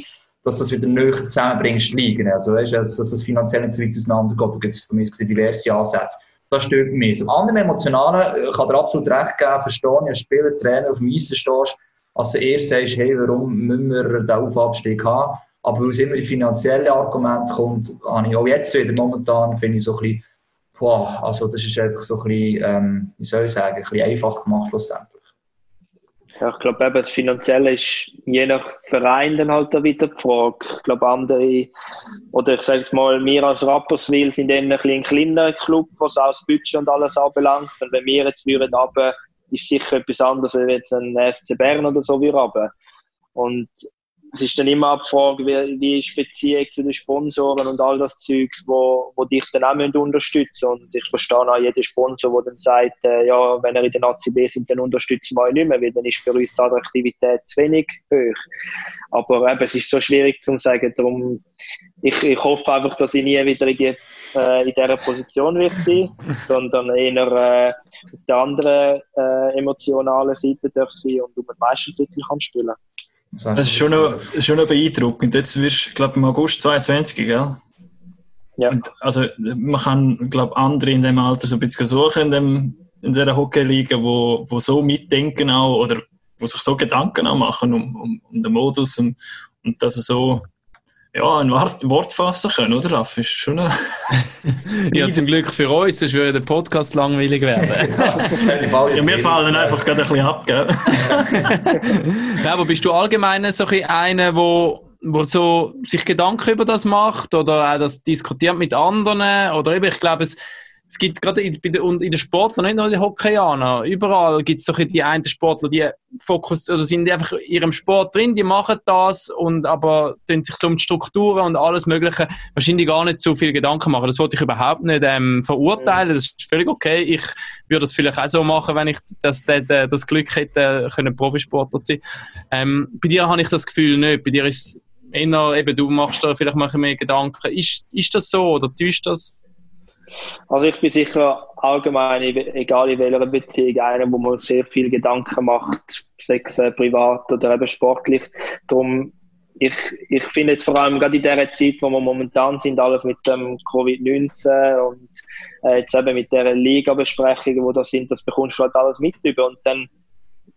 dass das wieder näher zusammenbringst liegen. Also, weißt, dass, dass das finanziell nicht so weit auseinandergeht, da gibt es von mir diverse Ansätze. Das stört mich. Am anderen Emotionalen äh, kann dir absolut recht geben, verstehe ich, als Spieler, Trainer auf dem Eisen stehst, als du eher sagst, hey, warum müssen wir den Aufabstieg haben? Aber weil es immer die finanzielle Argument kommt, habe ich auch jetzt wieder momentan, finde ich so ein bisschen, boah, also das ist einfach so ein bisschen, ähm, wie soll ich sagen, ein bisschen einfach gemacht schlussendlich. Ja, ich glaube, eben das Finanzielle ist je nach Verein dann halt da wieder die Frage. Ich glaube, andere, oder ich sage mal, wir als Rapperswil sind dann ein, ein kleiner Club, was auch das Budget und alles anbelangt. Und wenn wir jetzt würden runter, ist sicher etwas anderes, als jetzt ein FC Bern oder so wie runter. Und es ist dann immer die Frage, wie, wie ist Beziehung zu den Sponsoren und all das Zeugs, wo, wo dich dann auch unterstützen Und ich verstehe auch jeden Sponsor, der dann sagt, äh, ja, wenn er in der ACB sind, dann unterstützen wir euch nicht mehr, weil dann ist für uns die Attraktivität zu wenig hoch. Aber eben, es ist so schwierig zu sagen, darum, ich, ich hoffe einfach, dass ich nie wieder in, die, äh, in dieser Position wird sein, sondern eher äh, auf der anderen äh, emotionalen Seite darf sein und um den Meistertitel kann spielen kann. Das ist schon noch, schon noch beeindruckend. Jetzt wirst du, glaube ich, im August 22, gell? Ja. Und also, man kann, glaube andere in dem Alter so ein bisschen suchen in, dem, in dieser Hockey-Liga, wo, wo so mitdenken auch, oder wo sich so Gedanken auch machen um, um, um den Modus und, und dass er so ja, ein Wort fassen können, oder Raff? Ist schon eine ja, zum Glück für uns, sonst würde der Podcast langweilig werden. ja, wir fallen einfach gerade ein bisschen ab, gell? ja, aber bist du allgemein so ein einer, wo, wo so sich Gedanken über das macht oder auch das diskutiert mit anderen? Oder eben, ich glaube, es es gibt gerade in, in den Sportlern, nicht nur die Hockeyaner, überall gibt es doch die einen Sportler, die Fokus, also sind einfach in ihrem Sport drin, die machen das und aber tun sich so um die Strukturen und alles Mögliche wahrscheinlich gar nicht so viel Gedanken machen. Das wollte ich überhaupt nicht ähm, verurteilen. Das ist völlig okay. Ich würde das vielleicht auch so machen, wenn ich das, das, das Glück hätte, können Profisportler zu sein. Ähm, bei dir habe ich das Gefühl nicht. Bei dir ist es eher, eben, du machst da vielleicht mehr Gedanken. Ist, ist das so oder täuscht das? Also ich bin sicher allgemein, egal in welcher Beziehung, einer, wo man sehr viel Gedanken macht, sex äh, privat oder eben sportlich. Darum, ich, ich finde jetzt vor allem gerade in der Zeit, wo wir momentan sind, alles mit dem Covid-19 und äh, jetzt eben mit der Liga-Besprechungen, wo da sind, das bekommst du halt alles mit über und dann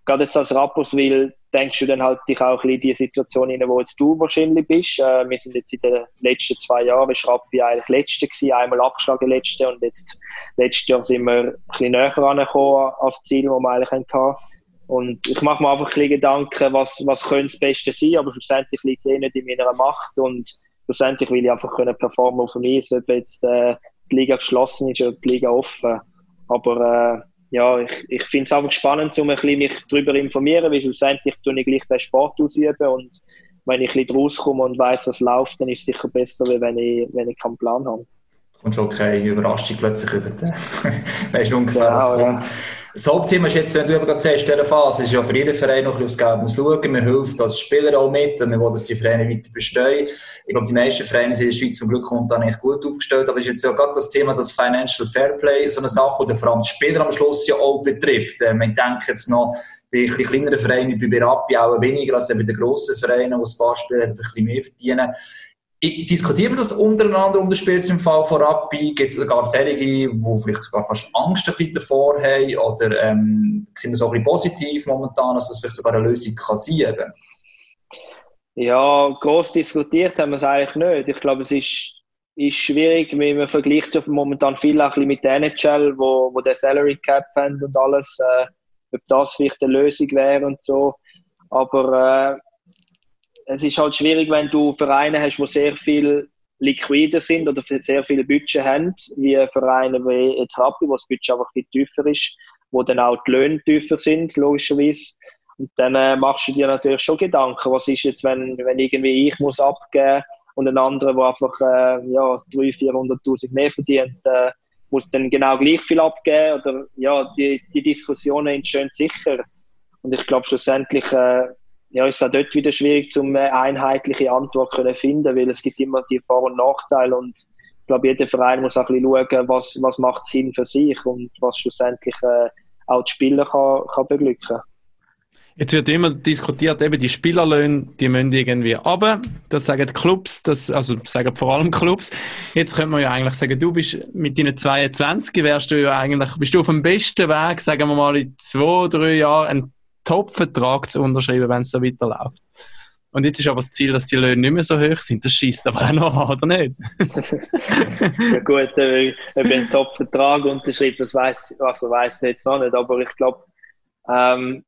gerade jetzt als Rapperswil denkst du dann halt dich auch in die Situation hinein, wo jetzt du wahrscheinlich bist. Äh, wir sind jetzt in den letzten zwei Jahren, ist Rappi eigentlich Letzte gewesen, einmal abgeschlagen Letzte und jetzt letztes Jahr sind wir ein bisschen näher angekommen als Ziel, das wir eigentlich hatten. Und ich mache mir einfach ein bisschen Gedanken, was, was könnte das Beste sein, aber schlussendlich liegt es eh nicht in meiner Macht und schlussendlich will ich einfach können performen auf dem Eis, ob jetzt äh, die Liga geschlossen ist oder die Liga offen. Aber äh, ja, ich, ich finde es einfach spannend, um ein bisschen mich darüber zu informieren, weil schlussendlich tue ich gleich den Sport ausüben und wenn ich ein bisschen rauskomme und weiß, was läuft, dann ist es sicher besser, als wenn ich, wenn ich keinen Plan habe. Kommt schon keine Überraschung plötzlich über den. weißt du ungefähr, was kommt. Ja. Das Hauptthema ist jetzt, wenn du eben gerade sagst, in dieser Phase, ist ja für jeden Verein noch ein bisschen aufs Geld schauen. Man hilft als Spieler auch mit und wir wollen, dass die Vereine weiter bestehen. Ich glaube, die meisten Vereine sind in der Schweiz zum Glück dann echt gut aufgestellt. Aber es ist jetzt ja gerade das Thema, das Financial Fairplay, so eine Sache, die vor allem die Spieler am Schluss ja auch betrifft. Ähm, ich denke jetzt noch, bei ein kleineren Vereinen, bei Berapi auch weniger als bei den grossen Vereinen, wo ein paar Spieler ein bisschen mehr verdienen diskutieren wir das untereinander um das Spiel im Fall von Rappi? Gibt es sogar solche, die vielleicht sogar fast Angst ein bisschen davor haben? Oder ähm, sind wir so ein bisschen positiv momentan, dass das vielleicht sogar eine Lösung kann sein kann? Ja, groß diskutiert haben wir es eigentlich nicht. Ich glaube, es ist, ist schwierig, wenn man vergleicht momentan viel auch mit der NHL, wo, wo der Salary Cap haben und alles, äh, ob das vielleicht eine Lösung wäre und so. Aber äh, es ist halt schwierig, wenn du Vereine hast, die sehr viel liquider sind oder sehr viele Budget haben, wie Vereine wie jetzt Rappi, wo das Budget einfach viel tiefer ist, wo dann auch die Löhne tiefer sind, logischerweise. Und dann äh, machst du dir natürlich schon Gedanken, was ist jetzt, wenn, wenn irgendwie ich muss abgeben und ein anderer, der einfach äh, ja, 300.000, 400.000 mehr verdient, äh, muss dann genau gleich viel abgeben oder ja, die, die Diskussionen entstehen sicher. Und ich glaube schlussendlich äh, ja, ist auch dort wieder schwierig, um eine einheitliche Antwort zu finden, weil es gibt immer die Vor- und Nachteile und ich glaube, jeder Verein muss auch ein bisschen schauen, was, was macht Sinn für sich und was schlussendlich äh, auch die Spieler kann, kann beglücken Jetzt wird immer diskutiert, eben die Spielerlöhne, die müssen irgendwie runter. Das sagen die Clubs, das, also sagen vor allem Clubs. Jetzt könnte man ja eigentlich sagen, du bist mit deinen 22, wärst du ja eigentlich, bist du auf dem besten Weg, sagen wir mal, in zwei, drei Jahren einen Top-Vertrag zu unterschreiben, wenn es so weiterläuft. Und jetzt ist aber das Ziel, dass die Löhne nicht mehr so hoch sind. Das schießt aber auch noch an, oder nicht? ja gut, äh, ob ich einen Top-Vertrag unterschreibe, das weiß also ich jetzt noch nicht. Aber ich glaube, ähm,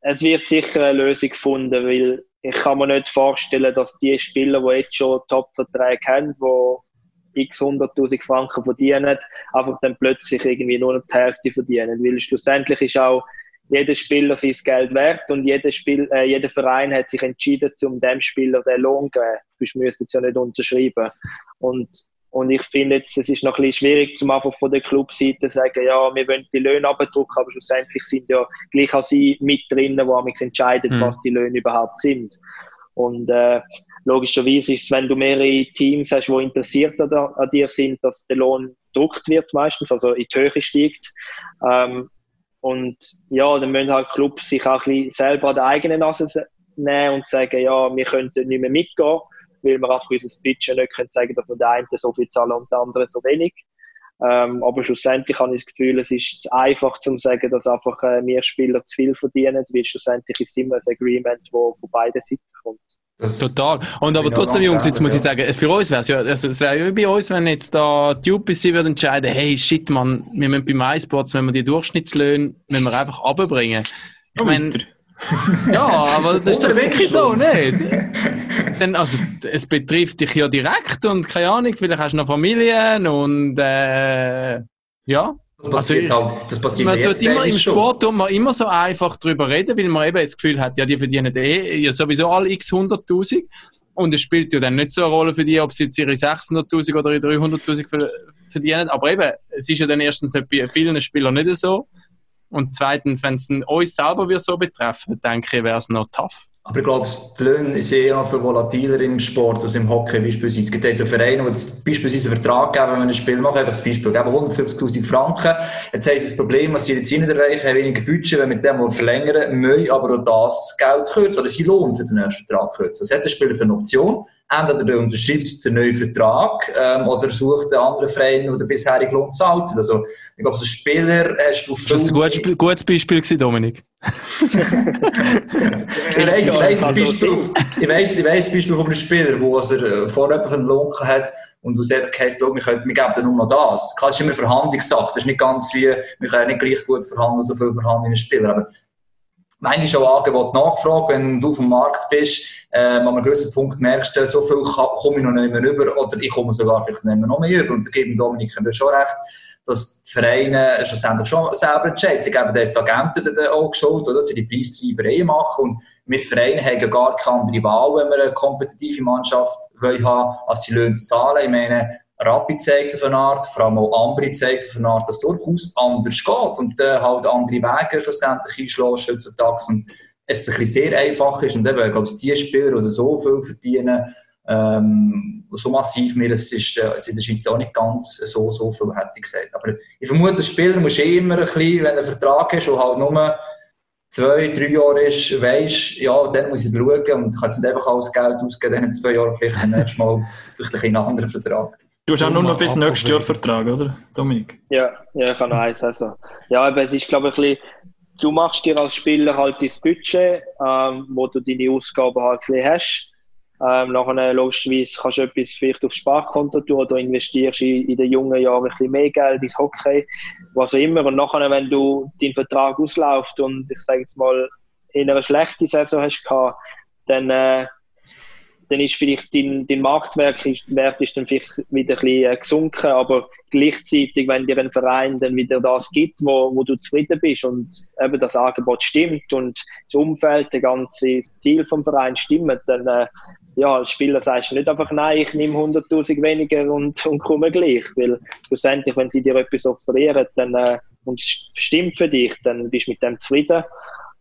es wird sicher eine Lösung gefunden, weil ich kann mir nicht vorstellen, dass die Spieler, die jetzt schon Top-Verträge haben, die x 100.000 Franken verdienen, einfach dann plötzlich irgendwie nur noch die Hälfte verdienen. Weil schlussendlich ist auch jeder Spieler sein Geld wert und jeder, Spiel, äh, jeder Verein hat sich entschieden, um dem Spieler den Lohn zu geben. Sonst müsste es ja nicht unterschreiben. Und und ich finde jetzt, es ist noch ein bisschen schwierig, zum einfach von der Clubseite zu sagen, ja, wir wollen die Löhne abdrucken, aber schlussendlich sind ja gleich auch sie mit drinnen, wo man entscheidet, mhm. was die Löhne überhaupt sind. Und äh, logischerweise ist es, wenn du mehrere Teams hast, die interessiert an, an dir sind, dass der Lohn gedruckt wird meistens, also in die Höhe steigt. Ähm, und ja, dann müssen halt Clubs sich auch ein bisschen selber an der eigenen Nase nehmen und sagen, ja, wir könnten nicht mehr mitgehen weil wir auf unser Budget nicht können sagen dass wir der eine so viel zahlen und der andere so wenig. Ähm, aber schlussendlich habe ich das Gefühl, es ist zu einfach zu sagen, dass einfach äh, mehr Spieler zu viel verdienen, weil schlussendlich ist es immer ein Agreement, das von beiden Seiten kommt. Das Total. Und aber trotzdem, Jungs, jetzt muss ich sagen, für uns wäre es ja, also es wäre ja wie bei uns, wenn jetzt da die UPC würde entscheiden, hey, shit, man, wir müssen bei MySports, wenn wir die Durchschnittslöhne, müssen wir einfach runterbringen. Ich meine, ja, aber das ist doch wirklich so, nicht? Denn, also, es betrifft dich ja direkt und keine Ahnung, vielleicht hast du noch Familien und äh, ja. Das passiert also ich, halt, das passiert man jetzt tut immer Im Sport tut man immer so einfach drüber reden, weil man eben das Gefühl hat, ja, die verdienen eh ja, sowieso alle x 100.000 und es spielt ja dann nicht so eine Rolle für die, ob sie jetzt ihre 600.000 oder ihre 300.000 verdienen, aber eben, es ist ja dann erstens bei vielen Spielern nicht so. Und zweitens, wenn es uns selber wir so betreffen, denke ich, wäre es noch tough. Aber ich glaube, die Löhne sind eher noch viel volatiler im Sport als im Hockey beispielsweise. Es gibt also Vereine, die beispielsweise einen Vertrag geben, wenn wir ein Spiel machen, eben das Beispiel geben 150'000 Franken. Jetzt haben sie das Problem, dass sie jetzt nicht erreichen, haben weniger Budget, wenn mit dem verlängern, müssen aber auch das Geld kürzen oder sie Lohn für den nächsten Vertrag kürzen. Das hat der Spieler für eine Option entweder der unterschreibt den neuen Vertrag ähm, oder sucht einen anderen Verein, der den bisherigen Lohn zahlt. Also, ich glaube, als Spieler hast du viel... Das war ein gutes Beispiel, gewesen, Dominik. ich weiss, ich weiss ein Beispiel, ich weiss, ich weiss Beispiel von einem Spieler, wo er äh, vorher einen Lohn hat und du selber heisst, wir, können, wir geben dir nur noch das. Klar, das ist immer Verhandlungssache. Das ist nicht ganz wie, wir können nicht gleich gut verhandeln, so viel verhandeln wie ein Spieler. Aber manchmal auch Angebot Nachfrage, wenn du auf dem Markt bist, äh, an einem gewissen Punkt merkst du, so viel komme ich noch nicht mehr rüber oder ich komme sogar vielleicht nicht mehr noch mehr rüber. Und da geben Dominik schon recht, dass die Vereine schlussendlich schon selber entscheiden. Sie geben das Agenten auch geschaut, oder, sie die Preistreiberei machen. Und wir Vereine haben gar keine andere Wahl, wenn wir eine kompetitive Mannschaft wollen haben, als sie Löhne zu zahlen. Ich meine, Rapid zeigt auf eine Art, vor allem auch Ambri zeigt auf eine Art, dass es durchaus anders geht und äh, halt andere Wege schlussendlich einschlägst heutzutage und es ein sehr einfach ist und eben, ich glaube, die Spieler, die so viel verdienen, ähm, so massiv mir, das ist, äh, in der Schweiz auch nicht ganz so, so viel, hätte ich gesagt. Aber ich vermute, der Spieler muss eh immer ein bisschen, wenn er Vertrag ist und halt nur zwei, drei Jahre ist, weisst, ja, dann muss ich schauen und kann jetzt nicht einfach alles Geld ausgeben, dann in zwei Jahren vielleicht nächstes Mal vielleicht einen anderen Vertrag. Du hast auch nur noch bis nächstes Jahr Vertrag, oder, Dominik? Ja, ja ich habe noch eins. Also. Ja, aber es ist, glaube ich, ein bisschen, du machst dir als Spieler halt dein Budget, ähm, wo du deine Ausgaben halt ein bisschen hast. Ähm, nachher, logischerweise, kannst du etwas vielleicht aufs Sparkonto tun oder investierst in, in den jungen Jahren ein bisschen mehr Geld ins Hockey, was auch immer. Und nachher, wenn du deinen Vertrag ausläuft und ich sage jetzt mal, in einer schlechten Saison hast gehabt, dann, äh, dann ist vielleicht dein, dein Marktwert Wert ist dann vielleicht wieder ein bisschen äh, gesunken, aber gleichzeitig, wenn dir ein Verein dann wieder das gibt, wo, wo du zufrieden bist und eben das Angebot stimmt und das Umfeld, das ganze Ziel vom Verein stimmt, dann äh, ja, als Spieler sagst du nicht einfach, nein, ich nehme 100'000 weniger und, und komme gleich, weil schlussendlich, wenn sie dir etwas offerieren dann, äh, und es stimmt für dich, dann bist du mit dem zufrieden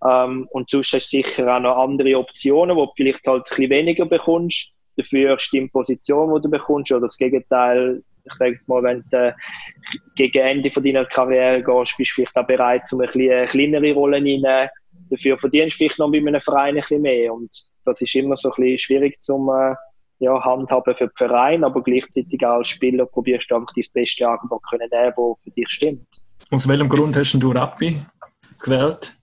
ähm, und sonst hast du sicher auch noch andere Optionen, wo du vielleicht halt ein bisschen weniger bekommst. Dafür stimmt die Position, die du bekommst, oder das Gegenteil. Ich sage mal, wenn du äh, gegen Ende von deiner Karriere gehst, bist du vielleicht auch bereit, um ein bisschen eine kleinere Rolle reinzunehmen. Dafür verdienst du vielleicht noch bei einem Verein ein bisschen mehr. Und das ist immer so ein bisschen schwierig zum äh, ja, handhaben für den Verein, aber gleichzeitig auch als Spieler probierst du einfach das beste Angebot können nehmen, das für dich stimmt. Aus welchem Grund hast du Rappi gewählt?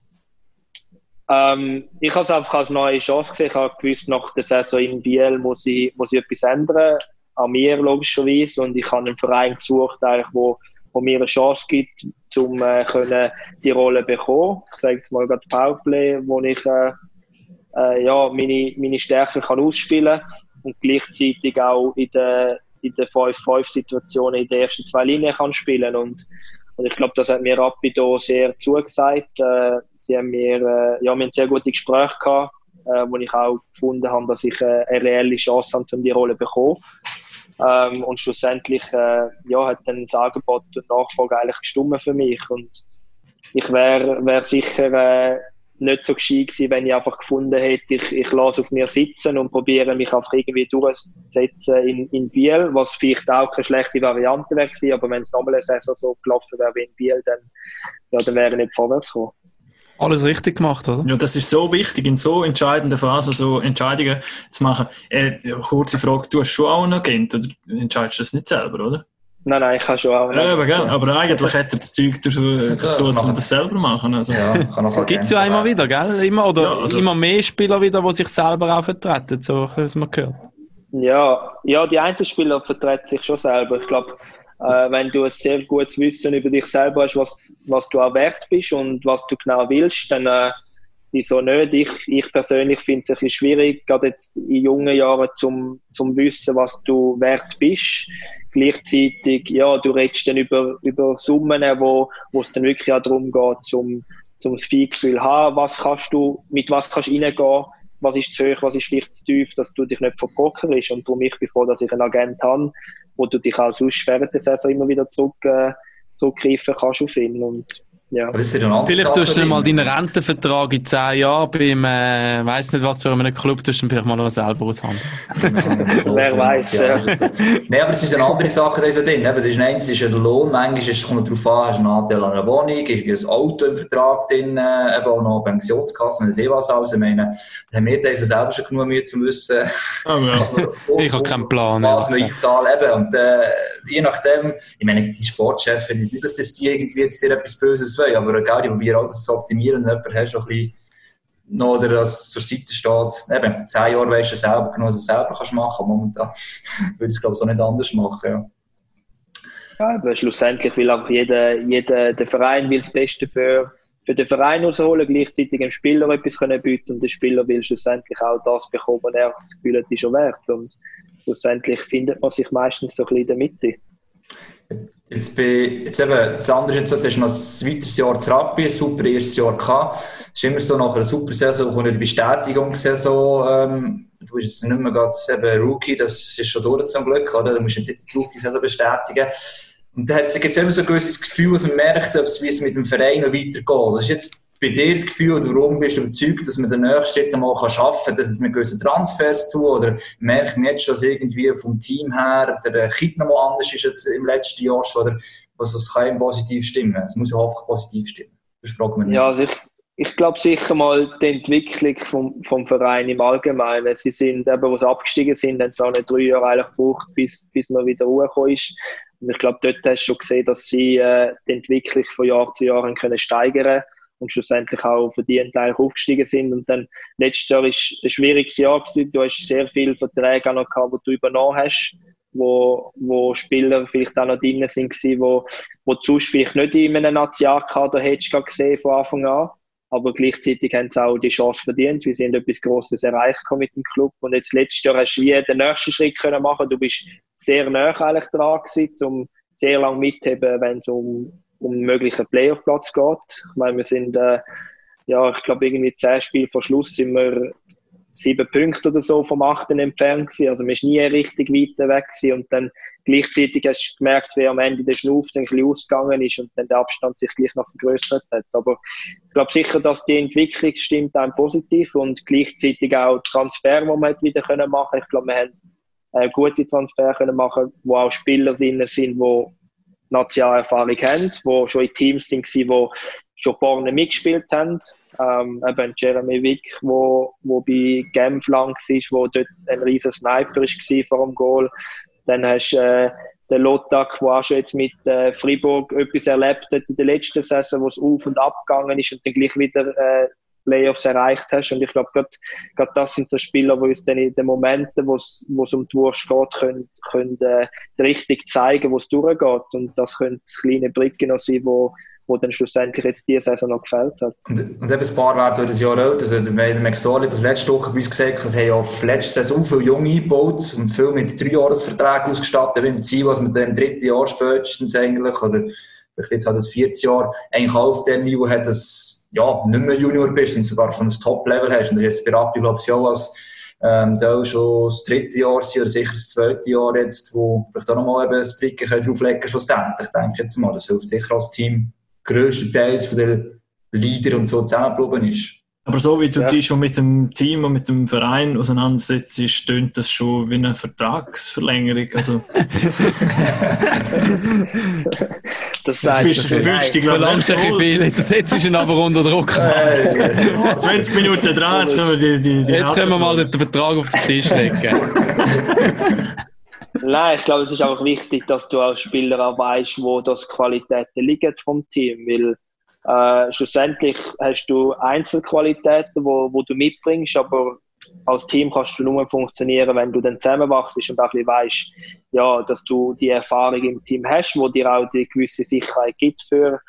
Ähm, ich habe es einfach als neue Chance gesehen. Ich habe gewusst, nach der Saison in Biel muss ich, muss ich etwas ändern. An mir logischerweise. Und ich habe einen Verein gesucht, eigentlich, wo, wo mir eine Chance gibt, um äh, die Rolle zu bekommen. Ich sage jetzt mal gerade Powerplay, wo ich äh, äh, ja, meine, meine Stärken kann ausspielen und gleichzeitig auch in der in der 5-5-Situation in den ersten zwei Linien kann spielen und und ich glaube, das hat mir Rapido sehr zugesagt. Äh, sie haben mir, äh, ja, wir haben sehr gute Gespräche gehabt, äh, wo ich auch gefunden habe, dass ich äh, eine reelle Chance habe, um die Rolle zu bekommen. Ähm, und schlussendlich äh, ja, hat dann das Angebot und Nachfolge eigentlich gestimmt für mich. Und ich wäre wär sicher äh, nicht so gescheit gewesen, wenn ich einfach gefunden hätte, ich, ich lasse auf mir sitzen und probiere mich einfach irgendwie durchzusetzen in, in Biel, was vielleicht auch keine schlechte Variante wäre gewesen, aber wenn es nochmal eine Saison so gelaufen wäre wie in Biel, dann, ja, dann wäre ich nicht vorwärts gekommen. Alles richtig gemacht, oder? Ja, das ist so wichtig, in so entscheidenden Phasen so Entscheidungen zu machen. Äh, kurze Frage, du hast schon auch einen Agent, oder entscheidest du das nicht selber, oder? Nein, nein, ich kann schon auch. Ja, aber, gell? aber eigentlich hat er das Zeug dazu, dazu ja, um das selber zu machen. Also. Ja, Gibt es ja immer wieder, gell? Immer, oder ja, also, immer mehr Spieler wieder, die sich selber auch vertreten, so wie man gehört. Ja, ja, die einen Spieler vertreten sich schon selber. Ich glaube, äh, wenn du ein sehr gutes Wissen über dich selber hast, was, was du auch wert bist und was du genau willst, dann äh, wieso nicht? Ich, ich persönlich finde es ein bisschen schwierig, gerade jetzt in jungen Jahren zum, zum Wissen, was du wert bist gleichzeitig, ja, du redest dann über, über Summen, wo, wo es dann wirklich auch darum geht, zum, zum das Feingefühl haben, was kannst du, mit was kannst du reingehen, was ist zu hoch, was ist vielleicht zu tief, dass du dich nicht verbrockerst. Und darum ich bin froh, dass ich einen Agent habe, wo du dich auch sonst während der Saison immer wieder zurück, äh, zurückgreifen kannst auf ihn. Und ja. Vielleicht tust du mal deinen Rentenvertrag in 10 Jahren beim, äh, weiß nicht was für einen Club, tust du vielleicht mal noch selber aushandeln. Wer weiß, ja. ja. Nein, aber es ist eine andere Sache, da drin. Das ist eins ist der Lohn, manchmal ist, kommt darauf an, hast du einen Anteil an einer Wohnung, ist ein Auto im Vertrag drin, äh, eben auch noch Pensionskassen, wenn ich was aus. Ich meine, da haben wir das selber schon genug Mühe zu wissen. Oh, ja. wir, ich habe keinen Plan. Was wir einzahlen, eben. Und äh, je nachdem, ich meine, die Sportchefs, die nicht, dass das die irgendwie jetzt dir etwas Böses wollen, aber egal, ich probiere das zu optimieren, wenn jemand hast, ein bisschen noch oder das zur Seite steht. Eben, zehn Jahre weißt du selber genau, was du selber kannst machen. Momentan würde ich es, glaube ich, so nicht anders machen. Ja. Ja, aber schlussendlich will auch jeder, jeder, der Verein will das Beste für, für den Verein rausholen, gleichzeitig dem Spieler etwas können bieten und der Spieler will schlussendlich auch das bekommen, was er das Gefühl hat, ist schon wert. Und schlussendlich findet man sich meistens so ein bisschen in der Mitte. Jetzt, bei, jetzt eben, das andere ist so, jetzt hast du noch ein weiteres Jahr Therapie, ein super erstes Jahr gehabt. Es ist immer so, nach einer super Saison kommt eine Bestätigungssaison. Ähm, du bist jetzt nicht mehr gerade eben Rookie, das ist schon durch zum Glück, oder? Du musst jetzt nicht die Rookie-Saison bestätigen. Und da hat es immer so ein gewisses Gefühl, dass man merkt, wie es mit dem Verein noch weitergeht. Das ist jetzt bei dir das Gefühl, warum bist du überzeugt, dass man den nächsten Schritt einmal schaffen kann, dass es mit gewissen Transfers zu oder merkt man jetzt schon, dass irgendwie vom Team her der Kit noch mal anders ist als im letzten Jahr schon, oder was das kann ihm positiv stimmen? Es muss ja hoffentlich positiv stimmen. Das fragt man. Ja, also ich, ich glaube sicher mal die Entwicklung vom, vom Verein im Allgemeinen. Sie sind eben, wo sie abgestiegen sind, haben sie auch nicht drei Jahre eigentlich gebraucht, bis, bis man wieder hochgekommen ist. Und ich glaube, dort hast du schon gesehen, dass sie äh, die Entwicklung von Jahr zu Jahr können steigern können und schlussendlich auch verdient eigentlich aufgestiegen sind. Und dann letztes Jahr ist ein schwieriges Jahr gewesen. Du hast sehr viele Verträge auch noch gehabt, die du übernommen hast, wo, wo Spieler vielleicht auch noch drin sind gewesen, wo, wo du sonst vielleicht nicht in einem Nationalkader hättest gesehen von Anfang an. aber gleichzeitig haben sie auch die Chance verdient, sie haben etwas Grosses erreicht mit dem Club und jetzt letztes Jahr hast du wie den nächsten Schritt können machen. Du bist sehr nah eigentlich dran gewesen, um sehr lange mitheben, wenn es um, um einen möglichen Playoff-Platz geht. Ich meine, wir sind, äh, ja, ich glaube irgendwie zehn Spiele vor Schluss sind wir sieben Punkte oder so vom Achten entfernt gewesen. Also man ist nie richtig weit weg gewesen. und dann gleichzeitig hast du gemerkt, wie am Ende der Schnuff dann ein bisschen ausgegangen ist und dann der Abstand sich gleich noch vergrößert hat. Aber ich glaube sicher, dass die Entwicklung stimmt einem positiv und gleichzeitig auch Transfer, die wir wieder können machen. Ich glaube, wir haben äh, gute Transfer können machen, wo auch Spieler drin sind, die Nationalerfahrung haben, die schon in Teams sind, die schon vorne mitgespielt haben. Ähm, eben Jeremy Wick, wo, wo bei Genf lang war, wo dort ein riesen Sniper war vor dem Goal. Dann hast du äh, den Lotak, der auch schon jetzt mit äh, Fribourg etwas erlebt hat in der letzten Saison, wo es auf und ab gegangen ist und dann gleich wieder äh, Playoffs erreicht hast. Und ich glaube, gerade das sind so Spieler, die uns dann in den Momenten, wo es um die Wurst geht, können, können äh, richtig zeigen, wo es durchgeht. Und das können kleine Brücken noch sein, wo, wo dann schlussendlich jetzt diese Saison noch gefällt hat. Und, und eben ein paar werden das Jahr alt. Also, der McSorley das letzte Woche bei uns gesagt, es haben ja letzte Saison viele Junge eingebaut und viel mit Dreijahresverträgen ausgestattet, mit dem Ziel, was mit dem dritten Jahr spätestens eigentlich, oder vielleicht jetzt halt das vierte Jahr, eigentlich auf dem Niveau hat, dass ja, nicht mehr Junior bist und sogar schon ein Top-Level hast. Und jetzt bei Rappi, glaube ich, als ähm, da schon das dritte Jahr sind oder sicher das zweite Jahr jetzt, wo vielleicht auch nochmal eben das Blicken drauflegen können, schlussendlich. Ich denke jetzt mal, das hilft sicher als Team größtenteils von den Leader und so zusammengeblieben ist. Aber so wie du ja. dich schon mit dem Team und mit dem Verein auseinandersetzt, stöhnt das schon wie eine Vertragsverlängerung. Also das sagt du fühlst dich, glaube ich, ein viel. Jetzt setzt du ihn aber unter Druck. 20 Minuten dran, jetzt können wir, die, die, die jetzt können wir mal den Vertrag auf den Tisch legen. Nein, ich glaube, es ist auch wichtig, dass du als Spieler auch weißt, wo das Qualitäten liegen vom Team, weil äh, schlussendlich hast du Einzelqualitäten, wo, wo du mitbringst, aber als Team kannst du nur funktionieren, wenn du dann zusammenwachst und auch ein bisschen weißt, ja, dass du die Erfahrung im Team hast, wo dir auch die gewisse Sicherheit gibt für,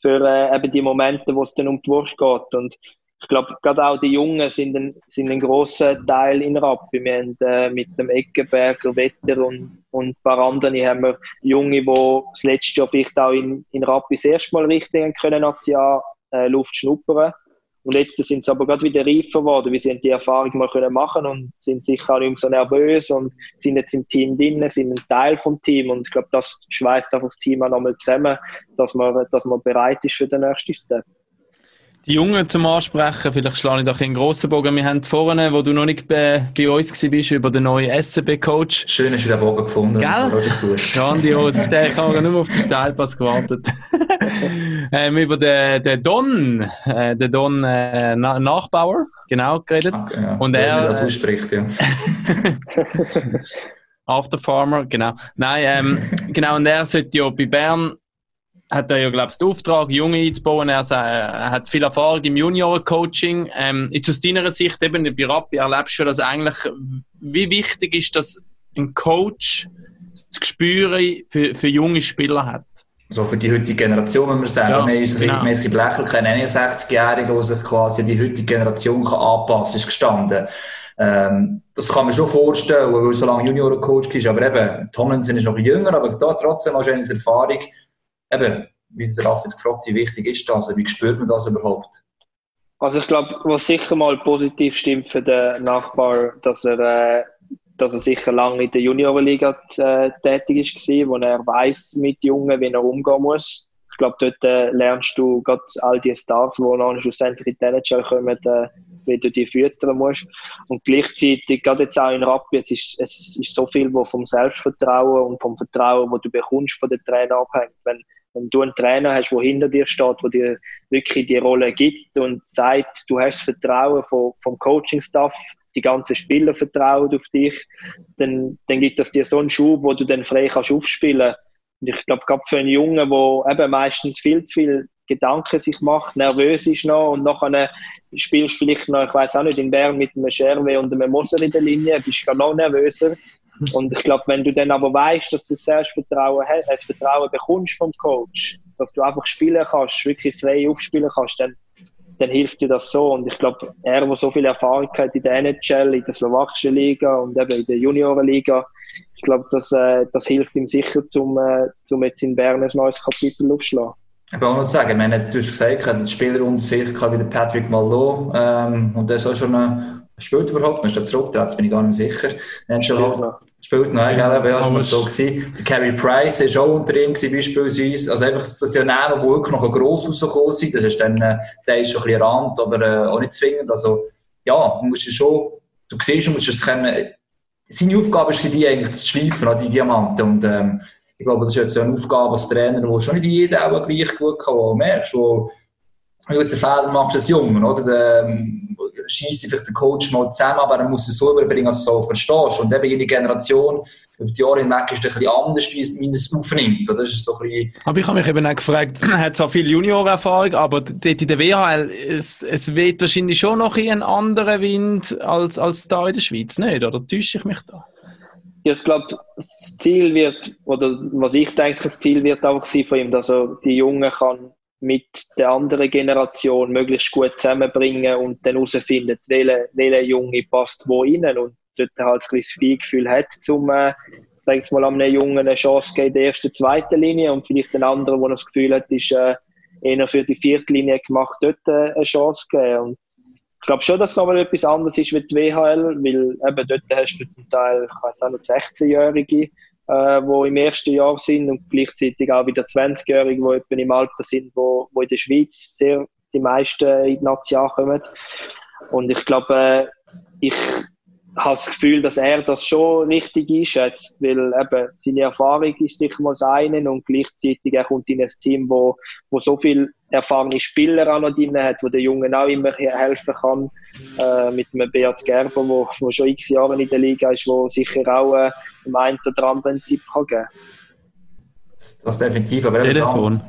für äh, eben die Momente, wo es dann um die Wurst geht. Und ich glaube, gerade auch die Jungen sind ein, sind ein grosser Teil in Rappi. Wir haben äh, mit dem Eckenberger, Wetter und, und ein paar anderen haben wir Junge, die das letzte Jahr vielleicht auch in, in erste Mal richtig können als Jahr äh, Luft schnuppern. Und jetzt sind sie aber gerade wieder reifer geworden, weil sie die Erfahrung mal können machen und sind sicher auch nicht mehr so nervös und sind jetzt im Team drin, sind ein Teil vom Team und ich glaube, das schweißt auch das Team auch nochmal zusammen, dass man, dass man bereit ist für den nächsten Step. Die Jungen zum Ansprechen, vielleicht schlage ich doch einen grossen Bogen. Wir haben vorne, wo du noch nicht bei, bei uns warst, über den neuen SCB-Coach. Schön hast du den Bogen gefunden. Gell? Grandios. auf den habe ich nur auf den Steilpass gewartet. ähm, über den, den Don, äh, den Don äh, Nachbauer, genau, geredet. Ah, genau. Und er, Wenn das ausspricht, ja. After Farmer, genau. Nein, ähm, genau, und er sollte ja bei Bern hat er ja, glaube ich, den Auftrag, Junge einzubauen. Er, er hat viel Erfahrung im Junior-Coaching. Ähm, aus deiner Sicht, eben bei Rappi, erlebst du das eigentlich, wie wichtig ist, dass ein Coach das Gespür für, für junge Spieler hat? So für die heutige Generation, wenn wir sagen, ja, wir haben genau. ein Blechel, kein 61-Jähriger, der sich quasi die heutige Generation kann anpassen kann, ist gestanden. Ähm, das kann man schon vorstellen, weil er so lange Junior-Coach war. Aber eben, Tomlinson ist noch jünger, aber da trotzdem wahrscheinlich Erfahrung eben, wie der Ralf jetzt gefragt wie wichtig ist das? Wie spürt man das überhaupt? Also ich glaube, was sicher mal positiv stimmt für den Nachbar, dass er, äh, dass er sicher lange in der Juniorenliga äh, tätig ist, wo er weiß mit Jungen, wie er umgehen muss. Ich glaube, dort äh, lernst du gerade all die Stars, die dann schlussendlich in die NHL kommen, äh, wie du die füttern musst. Und gleichzeitig, gerade jetzt auch in Rappi, jetzt ist, es ist so viel, wo vom Selbstvertrauen und vom Vertrauen, das du bekommst von den Trainern abhängt. Wenn, wenn du einen Trainer hast, der hinter dir steht, der dir wirklich die Rolle gibt und sagt, du hast das Vertrauen vom, vom Coaching-Staff, die ganzen Spieler vertrauen auf dich, dann, dann gibt das dir so einen Schub, wo du dann frei kannst aufspielen. Und ich glaube, gerade für einen Jungen, der eben meistens viel zu viel Gedanken sich macht, nervös ist noch und nachher spielst du vielleicht noch, ich weiß auch nicht, in Bern mit einem Scherwe und einem Moser in der Linie, bist du noch nervöser. Und ich glaube, wenn du dann aber weißt, dass du das Selbstvertrauen hast, das Vertrauen bekommst vom Coach, dass du einfach spielen kannst, wirklich frei aufspielen kannst, dann, dann hilft dir das so. Und ich glaube, er, der so viel Erfahrung hat in der NHL, in der slowakischen Liga und eben in der Juniorenliga, ich glaube, das, äh, das hilft ihm sicher, um äh, zum jetzt in Bern ein neues Kapitel aufzuschlagen. Ich will auch noch sagen, meine, du hast gesagt, hat Spieler unter sich wie der Patrick Malo ähm, und der ist auch schon eine, spielt überhaupt noch, ist er zurückgetreten, bin ich gar nicht sicher. Angelo spielt noch, gell, ja, ja, war so gewesen. Der Carey Price war auch unter ihm gewesen, beispielsweise. Also einfach, das sind ja Namen, die wirklich noch gross rausgekommen sind. Das ist dann, äh, der ist schon ein bisschen Rand, aber äh, auch nicht zwingend. Also, ja, du musst schon, du siehst, du musst es können, seine Aufgabe ist die eigentlich zu schleifen an die Diamanten und, ähm, ich glaube, das ist jetzt eine Aufgabe als Trainer, die schon nicht jeder auch gleich gut kann, wo du merkst, wo du jetzt einen Fehler machst als Jungen, oder? Dann ähm, schießt vielleicht der Coach mal zusammen, aber er muss es so überbringen, dass du es so verstehst. Und eben jede Generation über die Jahre hinweg ist ein bisschen anders, wie man es aufnimmt. Das ist so ein bisschen aber ich habe mich eben auch gefragt, er hat zwar viel Junior-Erfahrung, aber dort in der WHL, es, es weht wahrscheinlich schon noch ein anderer Wind als, als da in der Schweiz, nicht? Oder täusche ich mich da? Ja, ich glaube, das Ziel wird, oder was ich denke, das Ziel wird auch sein von ihm, dass er die Jungen kann mit der anderen Generation möglichst gut zusammenbringen und dann herausfinden, welcher welche Junge passt wo rein und dort halt ein das Gefühl hat, um, äh, sag ich mal, einem Jungen eine Chance geben in der ersten, zweiten Linie und vielleicht den anderen, der das Gefühl hat, ist äh, eher für die vierte Linie gemacht, dort äh, eine Chance geben. Und ich glaube schon, dass es nochmal etwas anderes ist die WHL, weil eben dort hast du zum Teil, ich weiß auch noch, 16-Jährige, äh, die im ersten Jahr sind und gleichzeitig auch wieder 20-Jährige, die etwa im Alter sind, wo, wo in der Schweiz sehr die meisten in die Nation kommen. Und ich glaube, äh, ich habe das Gefühl, dass er das schon richtig einschätzt, weil eben seine Erfahrung ist sicher mal das eine und gleichzeitig er kommt in ein Team, wo, wo so viele erfahrene Spieler auch noch drin hat, wo der Jungen auch immer helfen kann, äh, mit einem Beat Gerber, wo, wo schon x Jahre in der Liga ist, wo sicher auch äh, dem einen oder anderen Tipp kann geben. Das definitiv, aber Telefon.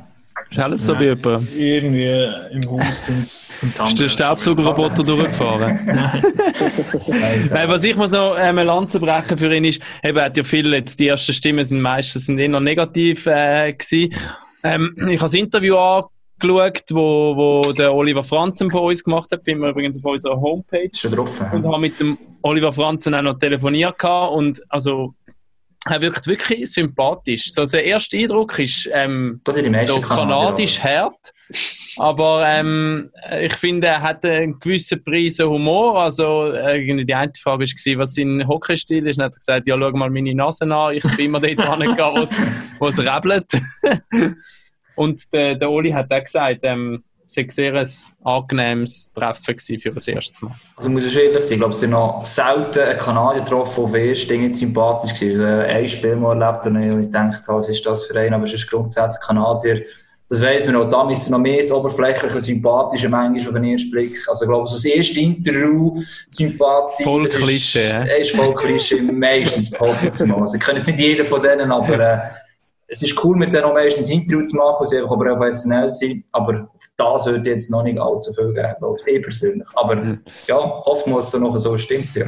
Ist alles so wie jemand? Irgendwie im Haus sind es Ist der Staubsaugerroboter durchgefahren? Nein, was ich muss noch ähm, eine Lanze brechen für ihn ist, eben hat ja viele jetzt, die ersten Stimmen sind meistens sind eher negativ äh, gewesen. Ähm, ich habe das Interview angeschaut, wo, wo der Oliver Franzen von uns gemacht hat, finden wir übrigens auf unserer Homepage. Schon drauf, ja. Und habe mit dem Oliver Franzen auch noch telefoniert gehabt und also er wirkt wirklich sympathisch. So, der erste Eindruck ist ähm, das sind die meisten kanadisch hart. Aber ähm, ich finde, er hat einen gewissen Preis Humor. Also, irgendwie die eine Frage war, was sein Hockeystil ist. Er hat gesagt, ja, schau mal meine Nase an. Ich bin immer dort angegangen, wo es rebelt. Und der, der Oli hat auch gesagt, ähm, es war ein sehr angenehmes Treffen für das erste Mal. Also muss ich ehrlich sein, ich glaube, es sind noch selten ein Kanadier getroffen, der erst Dinge sympathisch war. Also ein Spiel mal erlebt und ich gedacht, was ist das für ein, aber es ist grundsätzlich Kanadier. Das weiss man auch, da ist noch mehr oberflächlich und sympathisch manchmal auf den ersten Blick. Also ich glaube, so das erste Interview, Sympathie... Voll Klischee, ja? ist voll Klischee, meistens behauptet es mal. Also ich kenne jetzt nicht jeden von denen, aber... Äh, es ist cool, mit denen auch meistens ein Interview zu machen, sie einfach aber professionell sind, aber auf das würde jetzt noch nicht allzu viel geben, glaube ich, eh persönlich. Aber mhm. ja, hoffen wir, dass es noch so stimmt, ja.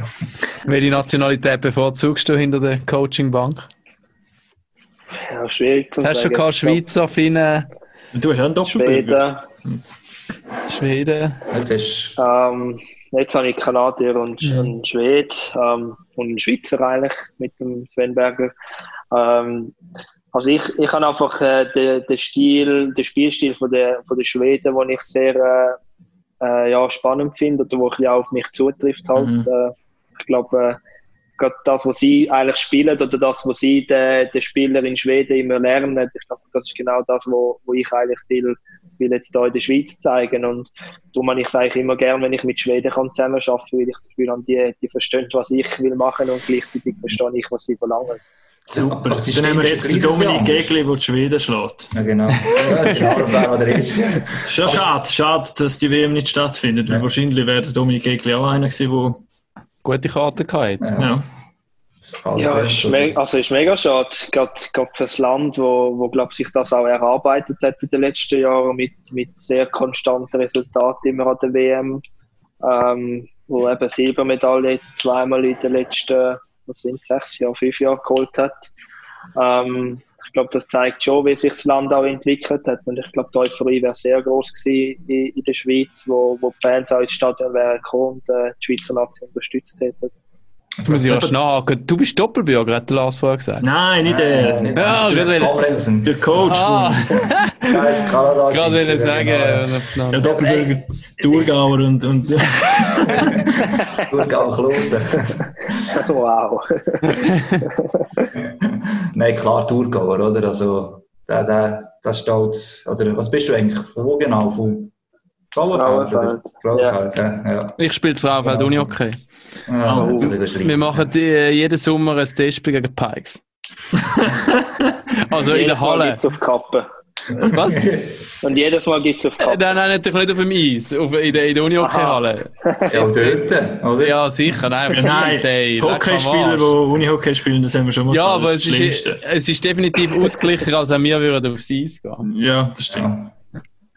Welche Nationalität bevorzugst du hinter der Coachingbank? Ja, schwierig zu Hast du schon keine Schweizer, Finnen? Du hast auch einen Doppelbürger. Schweden. Schweden. Jetzt, ist... ähm, jetzt habe ich Kanadier und, mhm. und Schwed ähm, und einen Schweizer eigentlich mit dem Sven Berger. Ähm, also ich, ich habe einfach äh, den, den Stil, den Spielstil von der, von der Schweden, den ich sehr äh, äh, ja, spannend finde oder wo ich auf mich zutrifft halt. Mhm. Äh, ich glaube, äh, das, was sie eigentlich spielen oder das, was sie den, den Spieler in Schweden immer lernen, ich glaube, das ist genau das, wo, wo ich eigentlich will, will jetzt hier in der Schweiz zeigen. Und darum ich sage ich immer gerne, wenn ich mit Schweden kann zusammenarbeiten kann, weil ich das Gefühl habe, die, die verstehen, was ich will machen und gleichzeitig verstehe ich, was sie verlangen. Super. Dann haben wir jetzt den Dominik Gegli, der die Schweden schlägt. Ja, genau. Ja, genau das ist. Es ist ja schade, schade, dass die WM nicht stattfindet. Ja. Wahrscheinlich wäre der Dominik Gegli auch einer gewesen, der gute Karten hatte. Ja. ja. Ja, ist mega, also ist mega schade, gerade, gerade für das Land, wo, wo glaube sich das auch erarbeitet hat in den letzten Jahren mit, mit sehr konstanten Resultaten immer an der WM, ähm, wo eben Silbermedaille jetzt zweimal in den letzten was sind sechs Jahre, fünf Jahre geholt hat. Ähm, ich glaube, das zeigt schon, wie sich das Land auch entwickelt hat. Und ich glaube, die Euphorie wäre sehr groß gewesen in, in der Schweiz, wo, wo die Fans auch ins Stadion wären gekommen und äh, die Schweizer Nation unterstützt hätten. Jetzt muss ich rasch nachhaken. Du bist Doppelbürger, hat der Lars vorher gesagt. Nein, nicht der. Äh, Ja, der gerade- Tomlinson. Der Coach. Ah, Ja, ist Kanada. gerade will ich sagen. Ja, äh, Doppelbürger, Thurgauer und, und Thurgau Kloten. wow. Nein, klar, Thurgauer, oder? Also, der, der, der Stolz. Oder was bist du eigentlich? Wo genau? Von Frauenfeld? ja. ja. Ich spiele das Frauenfeld Ja, Unihockey. ja Oh. Wir machen die, äh, jeden Sommer ein Testspiel gegen Pikes. also in der Halle. auf Kappe. Was? Und jedes Mal gibt es auf Kappe. Nein, nein, natürlich nicht auf dem Eis, auf, in der, in der Unihockey-Halle. Ja, dort, oder? Ja, sicher, nein. dem nein, Hockeyspieler, die Unihockey spielen, das haben wir schon mal Ja, gehabt, aber das es ist das es ist definitiv ausgleicher, als wenn wir würden aufs Eis gehen. Ja, das stimmt. Ja.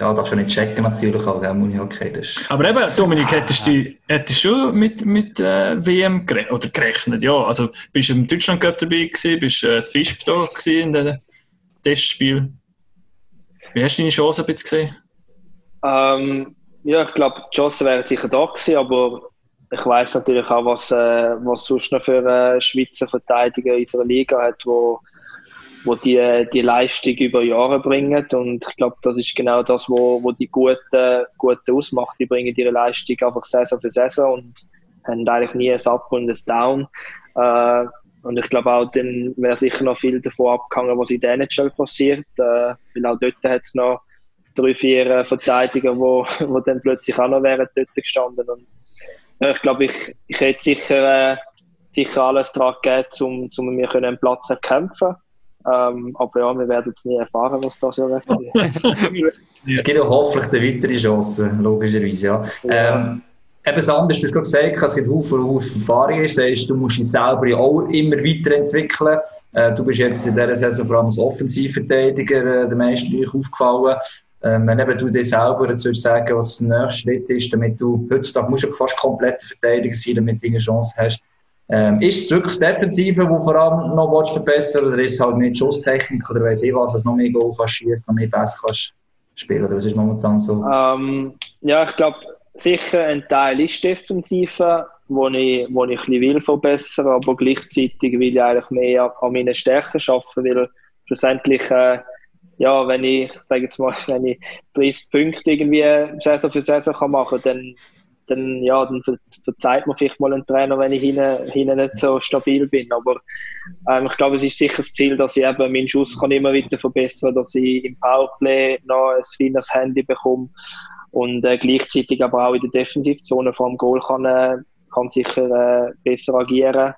Ja, darfst du nicht checken natürlich auch, gell, Muni Hockey. Das ist... Aber eben, Dominik, hättest du hättest du schon mit, mit äh, WM gere oder gerechnet? Ja, also bist du im Deutschland dabei gewesen, bist du äh, das Fisch da gewesen in den Testspiel. Wie hast du deine Chance ein gesehen? Ähm, ja, ich glaube, die Chancen wären sicher da gewesen, aber ich weiß natürlich auch, was, äh, was sonst noch für äh, Schweizer Verteidiger in unserer Liga hat, wo, wo die, die Leistung über Jahre bringen. Und ich glaube, das ist genau das, wo, wo die Guten, Guten ausmacht. Die bringen ihre Leistung einfach Saison für Saison und haben eigentlich nie ein Up und ein Down. Äh, und ich glaube auch, dann wäre sicher noch viel davon abgehangen, was in der NHL passiert. Äh, weil auch dort hat es noch drei, vier äh, Verteidiger, wo, wo dann plötzlich auch noch wären dort gestanden. Und ja, ich glaube, ich, ich hätte sicher, äh, sicher alles daran gegeben, um, um mir einen Platz zu erkämpfen. Ähm, aber ja, wir werden es nie erfahren, was das ja wird. Es gibt auch hoffentlich eine weitere Chance, logischerweise, ja. Ähm, eben das andere, du hast gerade gesagt, es gibt Haufen, Haufen Erfahrungen, das heißt, du musst dich selber auch immer weiterentwickeln. Äh, du bist jetzt in dieser Saison vor allem als Offensivverteidiger äh, der meisten Leute aufgefallen. Ähm, wenn eben du dir selber jetzt würdest sagen, was der nächste Schritt ist, damit du, heutzutage musst du fast kompletter Verteidiger sein, damit du eine Chance hast. Ähm, ist es wirklich das Defensive, wo vor allem noch willst verbessern oder ist es halt nicht Schusstechnik oder weiss ich was, dass noch mehr Goal kannst schießen, noch mehr Pass kannst spielen oder was ist momentan so? Ähm, ja, ich glaube, sicher ein Teil ist Defensive, wo ich, wo ich ein will verbessern, aber gleichzeitig will ich eigentlich mehr an meinen Stärken arbeiten, weil schlussendlich, äh, ja, wenn ich, sage jetzt mal, wenn ich 30 Punkte irgendwie Saison für Saison kann machen, dann, dann, ja, dann ver verzeiht man vielleicht mal einen Trainer, wenn ich hinten, hinten nicht so stabil bin. Aber ähm, ich glaube, es ist sicher das Ziel, dass ich eben meinen Schuss kann immer weiter verbessern dass ich im Powerplay noch ein feines Handy bekomme und äh, gleichzeitig aber auch in der Defensivzone vor dem Goal kann, äh, kann sicher äh, besser agieren.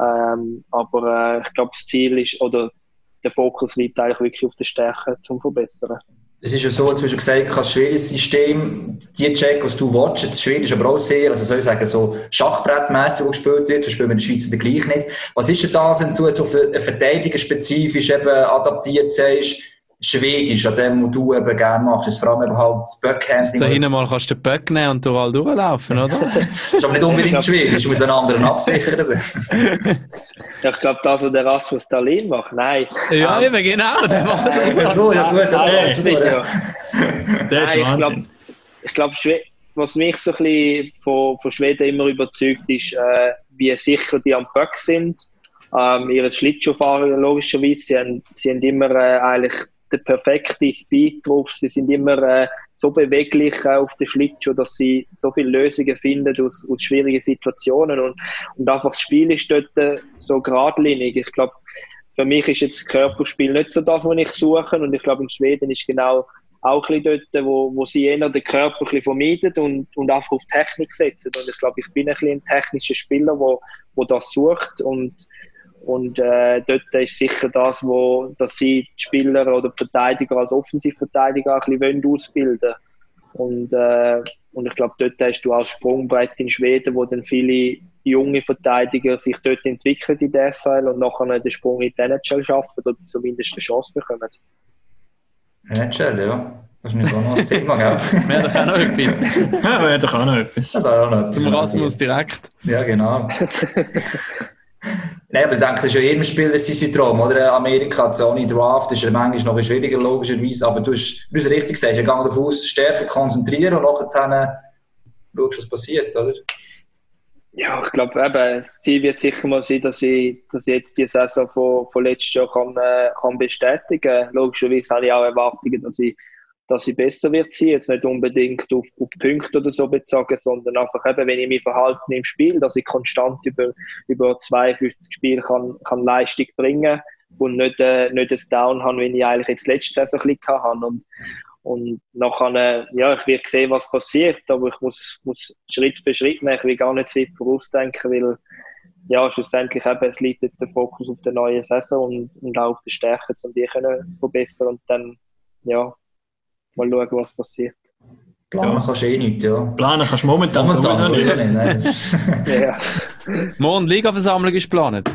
Ähm, aber äh, ich glaube, das Ziel ist, oder der Fokus liegt eigentlich wirklich auf der Stärke zum Verbessern. Es ist ja so, jetzt hast gesagt, das schwieriges System, die Check, was du watchst, das Schwedisch aber auch sehr, also soll ich sagen, so Schachbrettmässig, wo gespielt wird, so spielen wir in der Schweiz wieder gleich nicht. Was ist denn da, wenn du einen Verteidiger spezifisch eben adaptiert sagst, Schwedisch, an dem, was du eben gerne machst, ist vor allem eben halt das Da Backhandling. hinten mal kannst du den Böck nehmen und überall durchlaufen, oder? Das ist aber nicht unbedingt Schwedisch, du musst einen anderen absichern. Ja, ich glaube, das, was der Rasmus Dahlin macht, nein. ja, Ähm, eben, genau. Der macht das. so, ja gut, aber Nein, nicht, ja. Der ist Nein, ich Wahnsinn. glaub- Ich glaube, was mich so ein bisschen von, von Schweden immer überzeugt, ist, äh, wie sicher die am Böck sind. Ähm, ihre Schlittschuhfahrer logischerweise, sie haben, sie haben immer äh, eigentlich den perfekten Speed drauf. Sie sind immer äh, so beweglich auf der Schlittschuh, dass sie so viele Lösungen finden aus, aus schwierigen Situationen. Und, und einfach das Spiel ist dort äh, so geradlinig. Ich glaube, für mich ist jetzt das Körperspiel nicht so das, was ich suche. Und ich glaube, in Schweden ist genau auch ein bisschen dort, wo, wo sie eher den Körper ein bisschen vermeiden und, und einfach auf Technik setzen. Und ich glaube, ich bin ein bisschen ein technischer Spieler, wo, wo das sucht. Und, und äh, dort ist sicher das, wo, dass sie die Spieler oder die Verteidiger als Offensivverteidiger auch ein bisschen ausbilden wollen. Und, äh, und ich glaube, dort hast du auch Sprungbrett in Schweden, wo dann viele junge Verteidiger sich dort entwickeln in der SL und nachher den Sprung in die NHL schaffen oder zumindest eine Chance bekommen. NHL, ja. Das ist nicht so noch ein Thema, gell? Wäre doch auch noch etwas. Wäre doch auch noch etwas. Das ist auch noch etwas. Zum Rasmus direkt. Ja, genau. Nein, aber ich denke, das ist ja jedem Spieler sein Traum, oder? Amerika ohne Draft, ist ja manchmal noch schwieriger, logischerweise, aber du hast, richtig gesagt hast, gegangen davon aus, stärker konzentrieren und nachher schaust, was passiert, oder? Ja, ich glaube, eben, das Ziel wird sicher mal sein, dass ich, dass ich jetzt die Saison von, von letztes Jahr kann, äh, kann bestätigen kann. Logischerweise habe ich auch Erwartungen, dass ich dass sie besser wird sein. Jetzt nicht unbedingt auf, auf Punkte oder so bezogen, sondern einfach eben, wenn ich mich verhalten im Spiel, dass ich konstant über, über 52 Spiele kann, kann Leistung bringen und nicht, äh, nicht das Down haben, wie ich eigentlich jetzt letzte Saison ein bisschen hatte. Und, und nachher, äh, ja, ich werde sehen, was passiert, aber ich muss, muss Schritt für Schritt nehmen. Ich will gar nicht so weit vorausdenken, weil ja, schlussendlich eben, es liegt jetzt der Fokus auf der neuen Saison und, und auch auf der Stärke, um die können verbessern und dann, ja, mal schauen, was passiert. Planen ja. kannst du eh nicht, ja. Planen kannst du momentan, momentan sowieso nicht. ja. Morgen Liga-Versammlung ist geplant.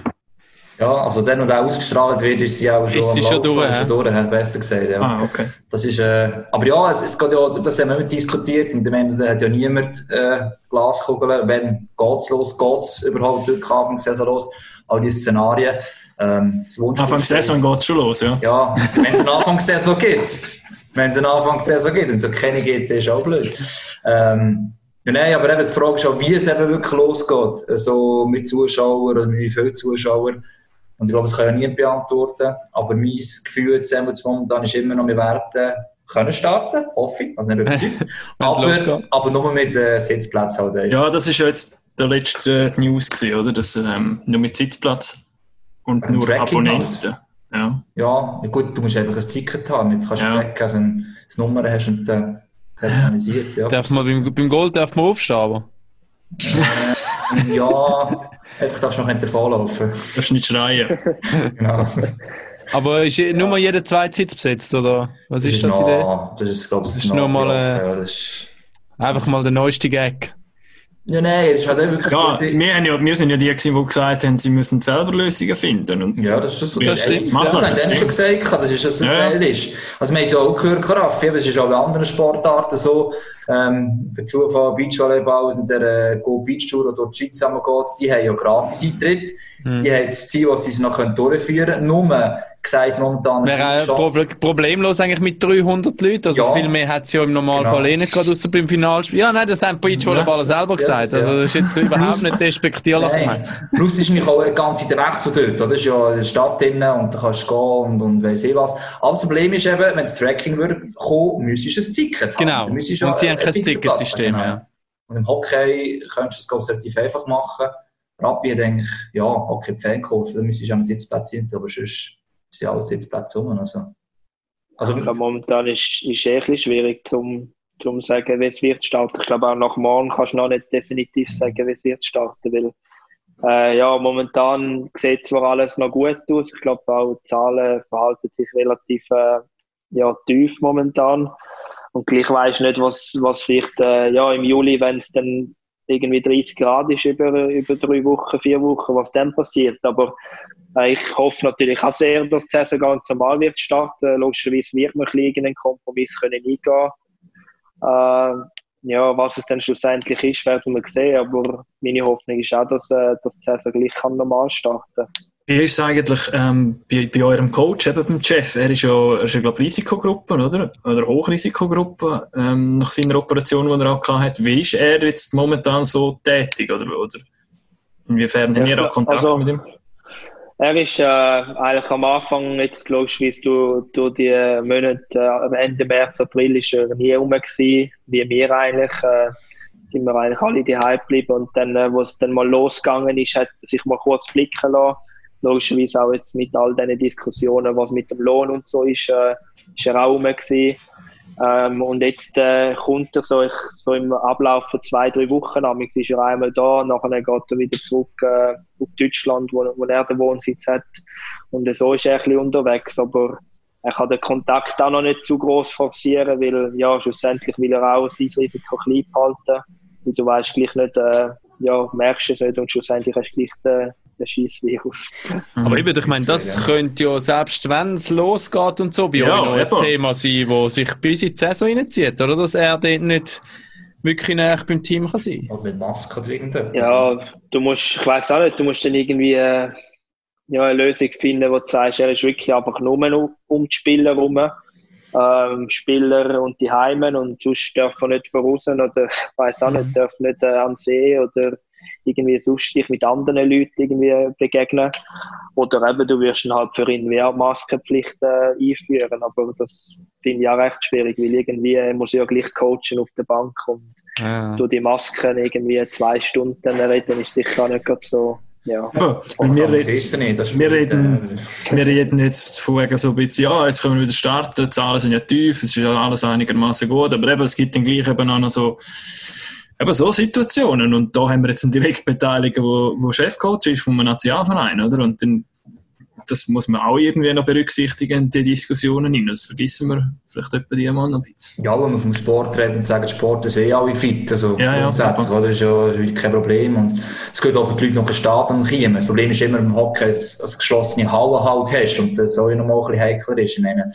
Ja, also dann, wenn der ausgestrahlt wird, ist sie auch schon ist sie schon durch, schon durch, hat besser gesagt. Ja. Ah, okay. Das ist, äh, aber ja, es, es geht ja, das haben wir immer diskutiert, und am Ende hat ja niemand äh, Glaskugeln, wenn geht's los, geht's überhaupt durch Anfang Saison los, all diese Szenarien. Ähm, Anfang Saison geht's schon los, ja. Ja, wenn es einen Anfang Saison gibt. Wenn es einen Anfang Saison gibt und so keine gibt, ist auch blöd. Ähm, ja, nein, aber eben die Frage ist auch, wie es eben wirklich losgeht. Also mit Zuschauern oder mit wie vielen Zuschauern. Und ich glaube, das kann ja niemand beantworten. Aber mein Gefühl jetzt momentan ist immer noch, wir werden können starten, hoffe ich, also nicht überzeugt. aber, aber nur mit äh, Sitzplätzen halt. Ja, das ist ja jetzt der letzte News gewesen, oder? Dass, ähm, nur mit Sitzplatz und, und nur Abonnenten. Halt. Ja. ja, gut, du musst einfach ein Ticket haben, du kannst ja. tracken, also ein, das Nummer hast und dann personalisiert. Ja, darf man beim, beim Gold darf man aufstehen, aber? Äh, ja, einfach darfst du noch davonlaufen. Du darfst nicht schreien. genau. Aber ist nur mal jeder zweite Sitz besetzt, oder? Was das ist, ist da die Idee? Das ist, glaube ich, das ist nur mal, äh, ja, einfach mal der neueste Gag. Ja, nein, das ist halt wirklich... Ja, wir, haben ja, wir sind ja die, die gesagt haben, sie müssen selber Lösungen finden. Und ja, das ist schon so. Das, das, machen, das, das haben die schon gesagt, das ist das ja. geil ist. Also wir haben ja auch gehört, Karaffi, aber es ist auch bei anderen Sportarten so, ähm, bei Zufall Beachvolleyball und der äh, Go Beach Tour, oder dort die Schweiz zusammengeht, die haben ja gratis Eintritt. Mhm. Die haben das Ziel, was sie noch durchführen können. Nur gesagt, momentan. Wäre Proble problemlos eigentlich mit 300 Leuten. Also ja. viel mehr hat es ja im Normalfall genau. eh nicht gehabt, außer beim Finalspiel. Ja, nein, das haben Beachvolleyballer ja. selber gesagt. Ja, das, also das ist jetzt überhaupt nicht despektierlich gemeint. Plus ist nicht auch eine ganze der Wechsel dort. Oder? Das ist ja in der Stadt drin und da kannst du gehen und, und weiss ich was. Aber das Problem ist eben, wenn das Tracking würde kommen, müsstest du ein Ticket genau. haben. Genau. Und sie haben kein Ticketsystem. Genau. Ja. Und im Hockey könntest du es relativ einfach machen. Rappi denke ich, ja, Hockey Fankurve, da müsstest du auch einen Sitzplatz hin, aber sonst ist ja alles Sitzplätze rum. Also. Also, glaube, momentan ist es eh ein schwierig, zum zu sagen, wie es wird starten. Ich glaube, auch nach morgen kannst du noch nicht definitiv sagen, wie es wird starten, weil äh, ja, momentan sieht zwar alles noch gut aus. Ich glaube, auch die Zahlen verhalten sich relativ äh, ja, tief momentan. Und gleich weiß ich nicht, was, was vielleicht äh, ja, im Juli, wenn es dann irgendwie 30 Grad ist über, über drei Wochen, vier Wochen, was dann passiert. Aber äh, ich hoffe natürlich auch sehr, dass die Saison ganz normal wird starten. Logischerweise wird man einen Kompromiss können eingehen äh, ja, was es dann schlussendlich ist, werden wir sehen. Aber meine Hoffnung ist auch, dass, äh, dass die Saison gleich normal starten kann. Wie ist es eigentlich ähm, bei, bei eurem Coach, eben beim Chef? Er ist ja, er ist ja glaube Risikogruppe, oder? Oder Hochrisikogruppe ähm, nach seiner Operation, die er auch hatte. Wie ist er jetzt momentan so tätig? Oder, oder inwiefern ja, haben ihr auch Kontakt also, mit ihm? Er ist äh, eigentlich am Anfang, jetzt logischerweise durch, durch die Monate, äh, Ende März, April, ist er nie rum gewesen, wie wir eigentlich. Äh, sind wir eigentlich alle daheim geblieben und dann, äh, wo es dann mal losgegangen ist, hat er sich mal kurz blicken lassen. Logischerweise auch jetzt mit all diesen Diskussionen, was mit dem Lohn und so ist, äh, ist auch rum gewesen. Ähm, und jetzt äh, kommt er so, ich, so im Ablauf von zwei, drei Wochen, amigs ist er einmal da, nachher geht er wieder zurück äh, auf Deutschland, wo, wo er den Wohnsitz hat. Und so ist er ein bisschen unterwegs, aber er kann den Kontakt auch noch nicht zu groß forcieren, weil ja, schlussendlich will er auch sein Risiko klein behalten. Und du weißt gleich nicht, äh, ja, merkst es nicht und schlussendlich hast du gleich den, der Scheißvirus. Mhm. Aber eben, ich meine, das könnte ja, selbst wenn es losgeht und so, bei ja, euch noch ein Thema sein, das sich bis in die Saison reinzieht, oder? Dass er dort nicht wirklich näher beim Team kann sein Oder mit Maske oder irgendetwas. Ja, du musst, ich weiß auch nicht, du musst dann irgendwie äh, ja, eine Lösung finden, wo du sagst, er ist wirklich einfach nur um, um die Spieler herum. Ähm, Spieler und die Heimen und sonst dürfen nicht voraus oder ich weiß auch nicht, dürfen nicht äh, an See oder irgendwie sonst dich mit anderen Leuten irgendwie begegnen. Oder eben, du wirst dann halt für ihn wie auch Maskenpflicht äh, einführen, aber das finde ich auch recht schwierig, weil irgendwie muss ich ja gleich coachen auf der Bank und Ja. du die Masken irgendwie zwei Stunden reden, ist sicher auch nicht gerade so, ja. Aber, Und wir, das reden, ist nicht. Das wir reden- äh, wir reden jetzt von wegen so ein bisschen, ja, jetzt können wir wieder starten, die Zahlen sind ja tief, es ist ja alles einigermaßen gut, aber eben, es gibt dann gleich eben auch noch so, eben so Situationen und da haben wir jetzt einen Direktbeteiliger, wo, wo Chefcoach ist vom Nationalverein, oder? Und dann, das muss man auch irgendwie noch berücksichtigen die Diskussionen hinein. Das vergessen wir vielleicht etwa die mal noch ein bisschen. Ja, wenn wir vom Sport reden und sagen, Sport ist eh alle fit, also Ja, ja, grundsätzlich, super. oder? Das ist ja ist kein Problem. Und es geht auch für die Leute nach dem Stadion kommen. Das Problem ist immer im Hockey, dass du eine geschlossene Halle halt hast und das auch noch mal ein bisschen heikler ist. Ich meine,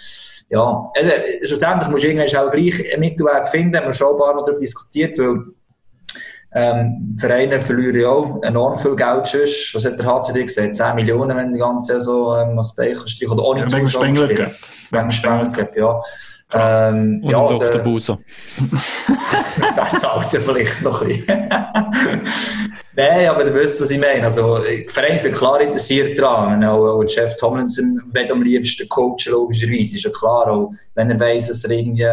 ja, also, schlussendlich musst du irgendwann auch gleich einen Mittelweg finden, haben wir schon ein paar Mal darüber diskutiert, weil ähm, Vereine verlieren ja auch enorm viel Geld sonst. Was hat der HCD gesagt? 10 Millionen, wenn die ganze Saison ähm, als Bein streichen oder ohne Ja, wegen Spengler. Wegen Spengler ja. Ähm, Und ja, Dr. der- Buser. das zahlt er vielleicht noch ein bisschen. Nein, aber du weißt, was ich meine. Also, die Vereine sind klar interessiert daran. Auch, auch Jeff Tomlinson will am liebsten coachen, logischerweise. Ist ja klar, auch wenn er weiss, dass er irgendwie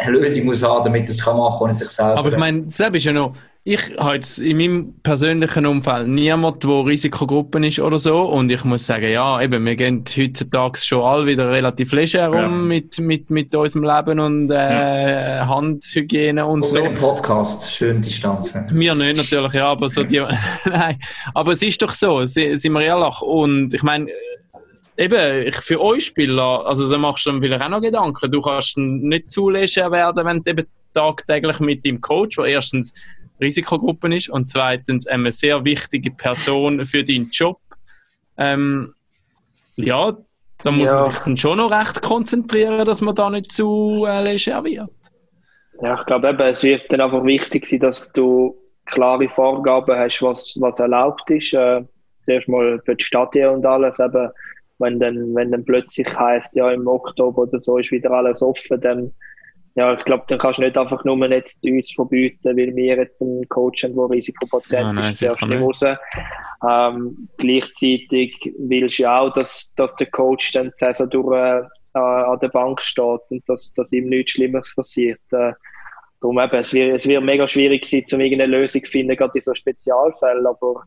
eine Lösung muss haben, damit er es kann machen kann, ohne sich selber. Aber ich meine, selbst ist ja noch, ich habe jetzt in meinem persönlichen Umfeld niemand, der Risikogruppen ist oder so. Und ich muss sagen, ja, eben, wir gehen heutzutage schon alle wieder relativ leger Ja. um mit, mit, mit unserem Leben und äh, Handhygiene und Und so. dem Podcast, schön Distanz. Wir nicht natürlich, ja, aber so die. Nein, aber es ist doch so, si- sind wir ehrlich. Und ich meine, eben, ich, für euch Spieler, also da machst du dann vielleicht auch noch Gedanken. Du kannst nicht zu leger werden, wenn du eben tagtäglich mit dem Coach, der erstens Risikogruppen ist und zweitens eine sehr wichtige Person für deinen Job. Ähm, ja, da muss Ja. man sich dann schon noch recht konzentrieren, dass man da nicht zu äh, leger wird. Ja, ich glaube eben, es wird dann einfach wichtig sein, dass du klare Vorgaben hast, was, was erlaubt ist. Äh, zuerst mal für die Stadien und alles. Eben, wenn dann, wenn dann plötzlich heißt, ja, im Oktober oder so ist wieder alles offen, dann, ja, ich glaube, dann kannst du nicht einfach nur nicht uns verbieten, weil wir jetzt einen Coach haben, der Risikopatient Ah, nein, ist, darfst nicht raus. Ähm, gleichzeitig willst du ja auch, dass, dass der Coach dann die Saison durch äh, an der Bank steht und dass, dass ihm nichts Schlimmeres passiert. Äh, darum eben, es wird, es wird mega schwierig sein, um irgendeine Lösung zu finden, gerade in so Spezialfällen, aber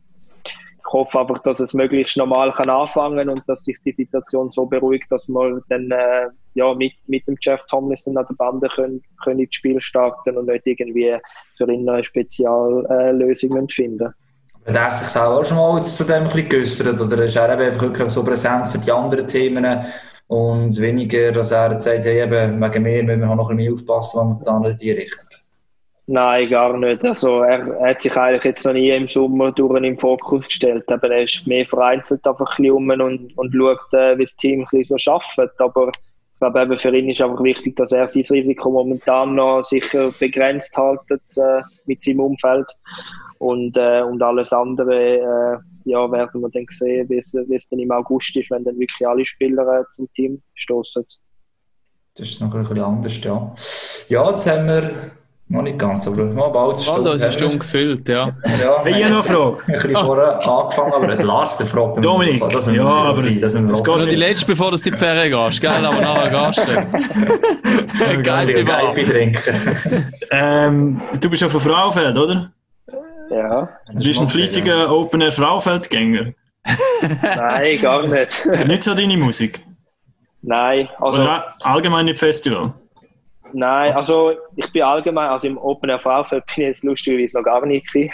ich hoffe einfach, dass es möglichst normal kann anfangen und dass sich die Situation so beruhigt, dass wir dann äh, ja, mit, mit dem Jeff Tomlinson an der Bande können, können ins Spiel starten und nicht irgendwie für ihn eine Speziallösung finden. Hat er sich selber auch schon mal zu dem ein bisschen geäussert? Oder ist er eben wirklich so präsent für die anderen Themen und weniger, dass er sagt, hey, wegen mir müssen wir noch ein bisschen aufpassen, momentan in die Richtung? Nein, gar nicht. Also er, hat sich eigentlich jetzt noch nie im Sommer durch im Fokus gestellt. Aber er ist mehr vereinzelt einfach ein rum und, und schaut, äh, wie das Team ein so arbeitet. Aber ich glaube, eben für ihn ist einfach wichtig, dass er sein Risiko momentan noch sicher begrenzt haltet äh, mit seinem Umfeld. Und, äh, und alles andere äh, ja, werden wir dann sehen, wie es, wie es dann im August ist, wenn dann wirklich alle Spieler äh, zum Team stoßen. Das ist noch ein bisschen anders, ja. Ja, jetzt haben wir noch nicht ganz, aber noch bald eine Waldo, es ist schon gefüllt, ja. Ja, Hey, ich habe noch eine Frage. ein bisschen vorher angefangen, aber der Lars, der fragt mich, Dominik, das ja, aber sein, das es auch- geht Nur die letzte, bevor du in die Ferien gehst, gell? Aber nachher gehst du. Geil, Geil, trinken. Ähm, du bist ja von Frauenfeld, oder? Ja, Du bist ein fleissiger Open-Air Frauenfeldgänger. nein, gar nicht. Nicht so deine Musik. nein, also. Oder allgemein nicht Festival. Nein, also ich bin allgemein, also im Open Air Frauenfeld bin ich jetzt lustigerweise noch gar nicht gewesen,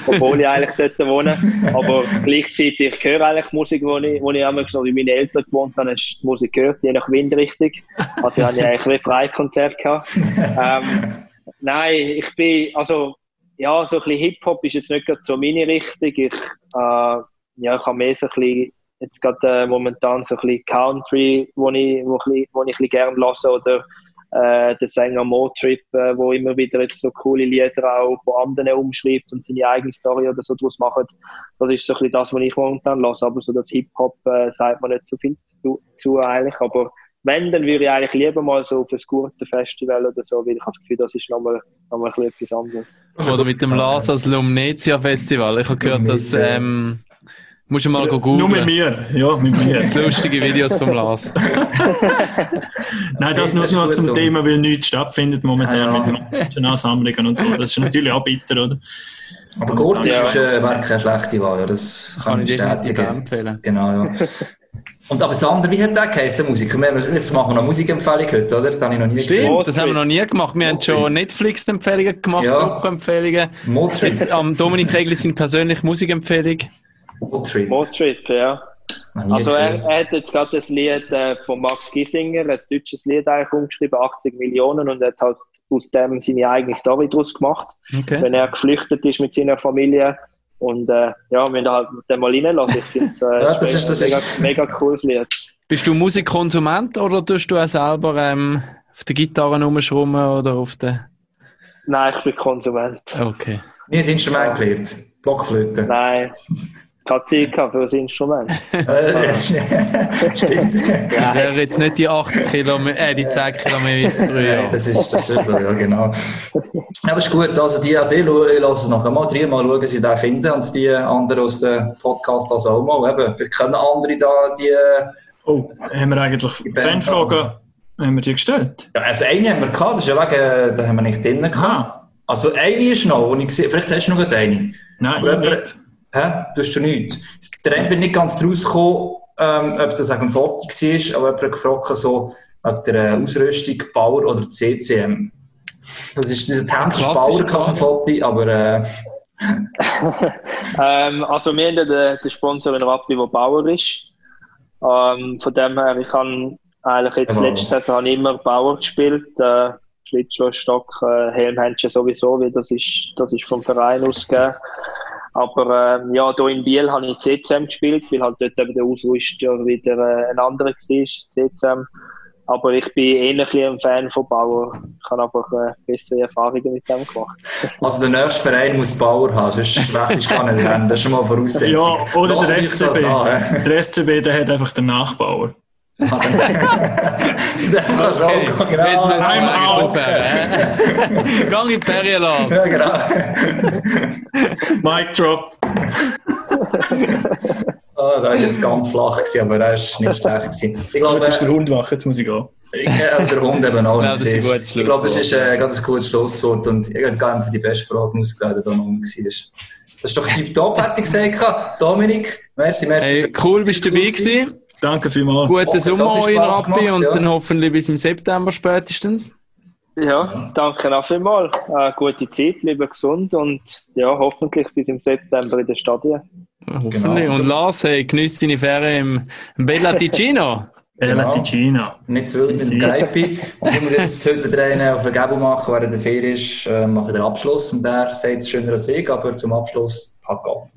obwohl ich eigentlich dort wohne. Aber gleichzeitig, ich höre eigentlich Musik, wo ich, wo ich einmal schon, wie meine Eltern gewohnt haben, hast du die Musik gehört, je nach Windrichtung. Also ich habe ja eigentlich wie Freikonzert gehabt. Ähm, nein, ich bin, also ja, so ein bisschen Hip-Hop ist jetzt nicht gerade so meine Richtung. Ich, äh, ja, ich habe mehr so ein bisschen, jetzt gerade äh, momentan so ein bisschen Country, wo ich, wo ich, wo ich ein bisschen gerne höre oder äh, der Sänger Motrip, äh, wo immer wieder jetzt so coole Lieder auch von anderen umschreibt und seine eigene Story oder so draus macht. Das ist so ein bisschen das, was ich momentan lasse. Aber so das Hip-Hop äh, sagt man nicht so viel zu, zu eigentlich. Aber wenn, dann würde ich eigentlich lieber mal so auf ein Gurtenfestival oder so, weil ich habe das Gefühl, das ist nochmal noch mal etwas anderes. Oder mit dem Lars als Lumnezia Festival. Ich habe gehört, dass ähm, musst du mal googeln. Nur mit mir, ja, mit mir. Das lustige Videos vom Lars. Nein, das nur das ist noch zum oder? Thema, weil nichts stattfindet momentan Ja. mit Menschenansammlungen und so. Das ist natürlich auch bitter, oder? Aber Gurt Ja. ist äh, wäre keine schlechte Wahl, ja, das kann, Kann ich bestätigen. empfehlen. Genau, ja. Und aber Sander, wie hat der geheißen, Musiker? Wir, jetzt machen wir noch Musikempfehlung heute, oder? Das habe ich noch nie Stimmt, das haben wir noch nie gemacht. Wir haben schon Netflix-Empfehlungen gemacht, Ja. Doku-Empfehlungen. Am Dominik Regli seine persönliche Musikempfehlung. Motrip. Motrip, ja. Also er, er hat jetzt gerade das Lied äh, von Max Giesinger, ein deutsches Lied eigentlich umgeschrieben, 80 Millionen, und er hat halt aus dem seine eigene Story daraus gemacht, Okay. wenn er geflüchtet ist mit seiner Familie. Und äh, ja, wir müssen halt den mal reinlassen. Ich finde äh, Ja, das ist- das ein mega, ist- mega cooles Lied. Bist du Musikkonsument oder tust du auch selber ähm, auf der Gitarre rumschrummen oder auf der. Nein, ich bin Konsument. Okay. Nie ein Instrument gelernt. Blockflöte. Nein, keine Zeit gehabt für das Instrument. Äh, Stimmt. Das wäre jetzt nicht die 80 Kilometer, äh, die 10 Kilometer Nein, früher. das ist, das ist so, ja, genau. Ja, aber ist gut, also die, also ich, lasse es nachher mal rein, mal schauen, sie den finden und die anderen aus dem Podcast also auch mal, eben, vielleicht können andere da die, Oh, haben wir eigentlich Fanfragen, haben wir die gestellt? ja, also eine haben wir gehabt, das ist ja wegen, da haben wir nicht drin gehabt. Ah, Also eine ist noch, und ich sehe, vielleicht hast du noch eine. nein, nicht. Hä? Du hast du nichts. Der Rand bin nicht ganz draus gekommen, ähm, ob das ein Foto war, aber jemand hat gefragt, so, ob der äh, Ausrüstung Bauer oder CCM. Das ist der Tänzer klassische Bauer dem Foto, aber äh, ähm, also wir haben ja den, den Sponsor in Rappi, der Bauer ist. Ähm, von dem her, ich habe eigentlich jetzt Jawohl. letzte Saison habe ich immer Bauer gespielt. Äh, Schlittschuh, Stock, äh, Helmhändchen sowieso, weil das ist, das ist vom Verein ausgegeben. Aber ähm, ja, hier in Biel habe ich CCM gespielt, weil halt dort eben der Ausrüster wieder äh, ein anderer war, CCM. Aber ich bin eher ein bisschen ein Fan von Bauer. Ich habe einfach äh, bessere Erfahrungen mit dem gemacht. also der nächste Verein muss Bauer haben, sonst wechselst du gar nicht rein. Das ist schon mal Voraussetzung. Ja, oder Lass der SCB. an? Der SCB, der hat einfach den Nachbauer. Zu dem kannst du Okay, auch, jetzt genau. müssen wir aufhören. Gang in die Ferien, Lars. Ja, genau. Mic drop. Ah, das war jetzt ganz flach, gewesen, aber das war nicht schlecht. Gewesen. Ich glaube, Jetzt ist der Hund wach, jetzt muss ich gehen. Ich, äh, der Hund eben auch. Ja, das ist ein ich glaube, das ist Schlusswort. äh, ein gutes Schlusswort und ich habe gar nicht die beste Frage ausgewählt, die da noch war. Das ist doch tipptopp, hätte ich gesagt. Dominik, merci, merci. Hey, cool, bist du dabei gewesen. Danke vielmals. Guten Sommer Spass Rappi gemacht, und ja. dann hoffentlich bis im September spätestens. Ja, danke auch vielmals. Äh, gute Zeit, bleibe gesund und ja, hoffentlich bis im September in den Stadien. Hoffentlich. Genau. Und Lars, hey, genieß deine Ferien im, Bella Ticino. Bella Genau. Ticina. Nicht zu wild mit dem Greipi. Und ich muss jetzt heute wieder einen auf der Gebel machen, während der Ferien ist, äh, mache ich den Abschluss und der sagt es schöner als ich, aber zum Abschluss pack auf.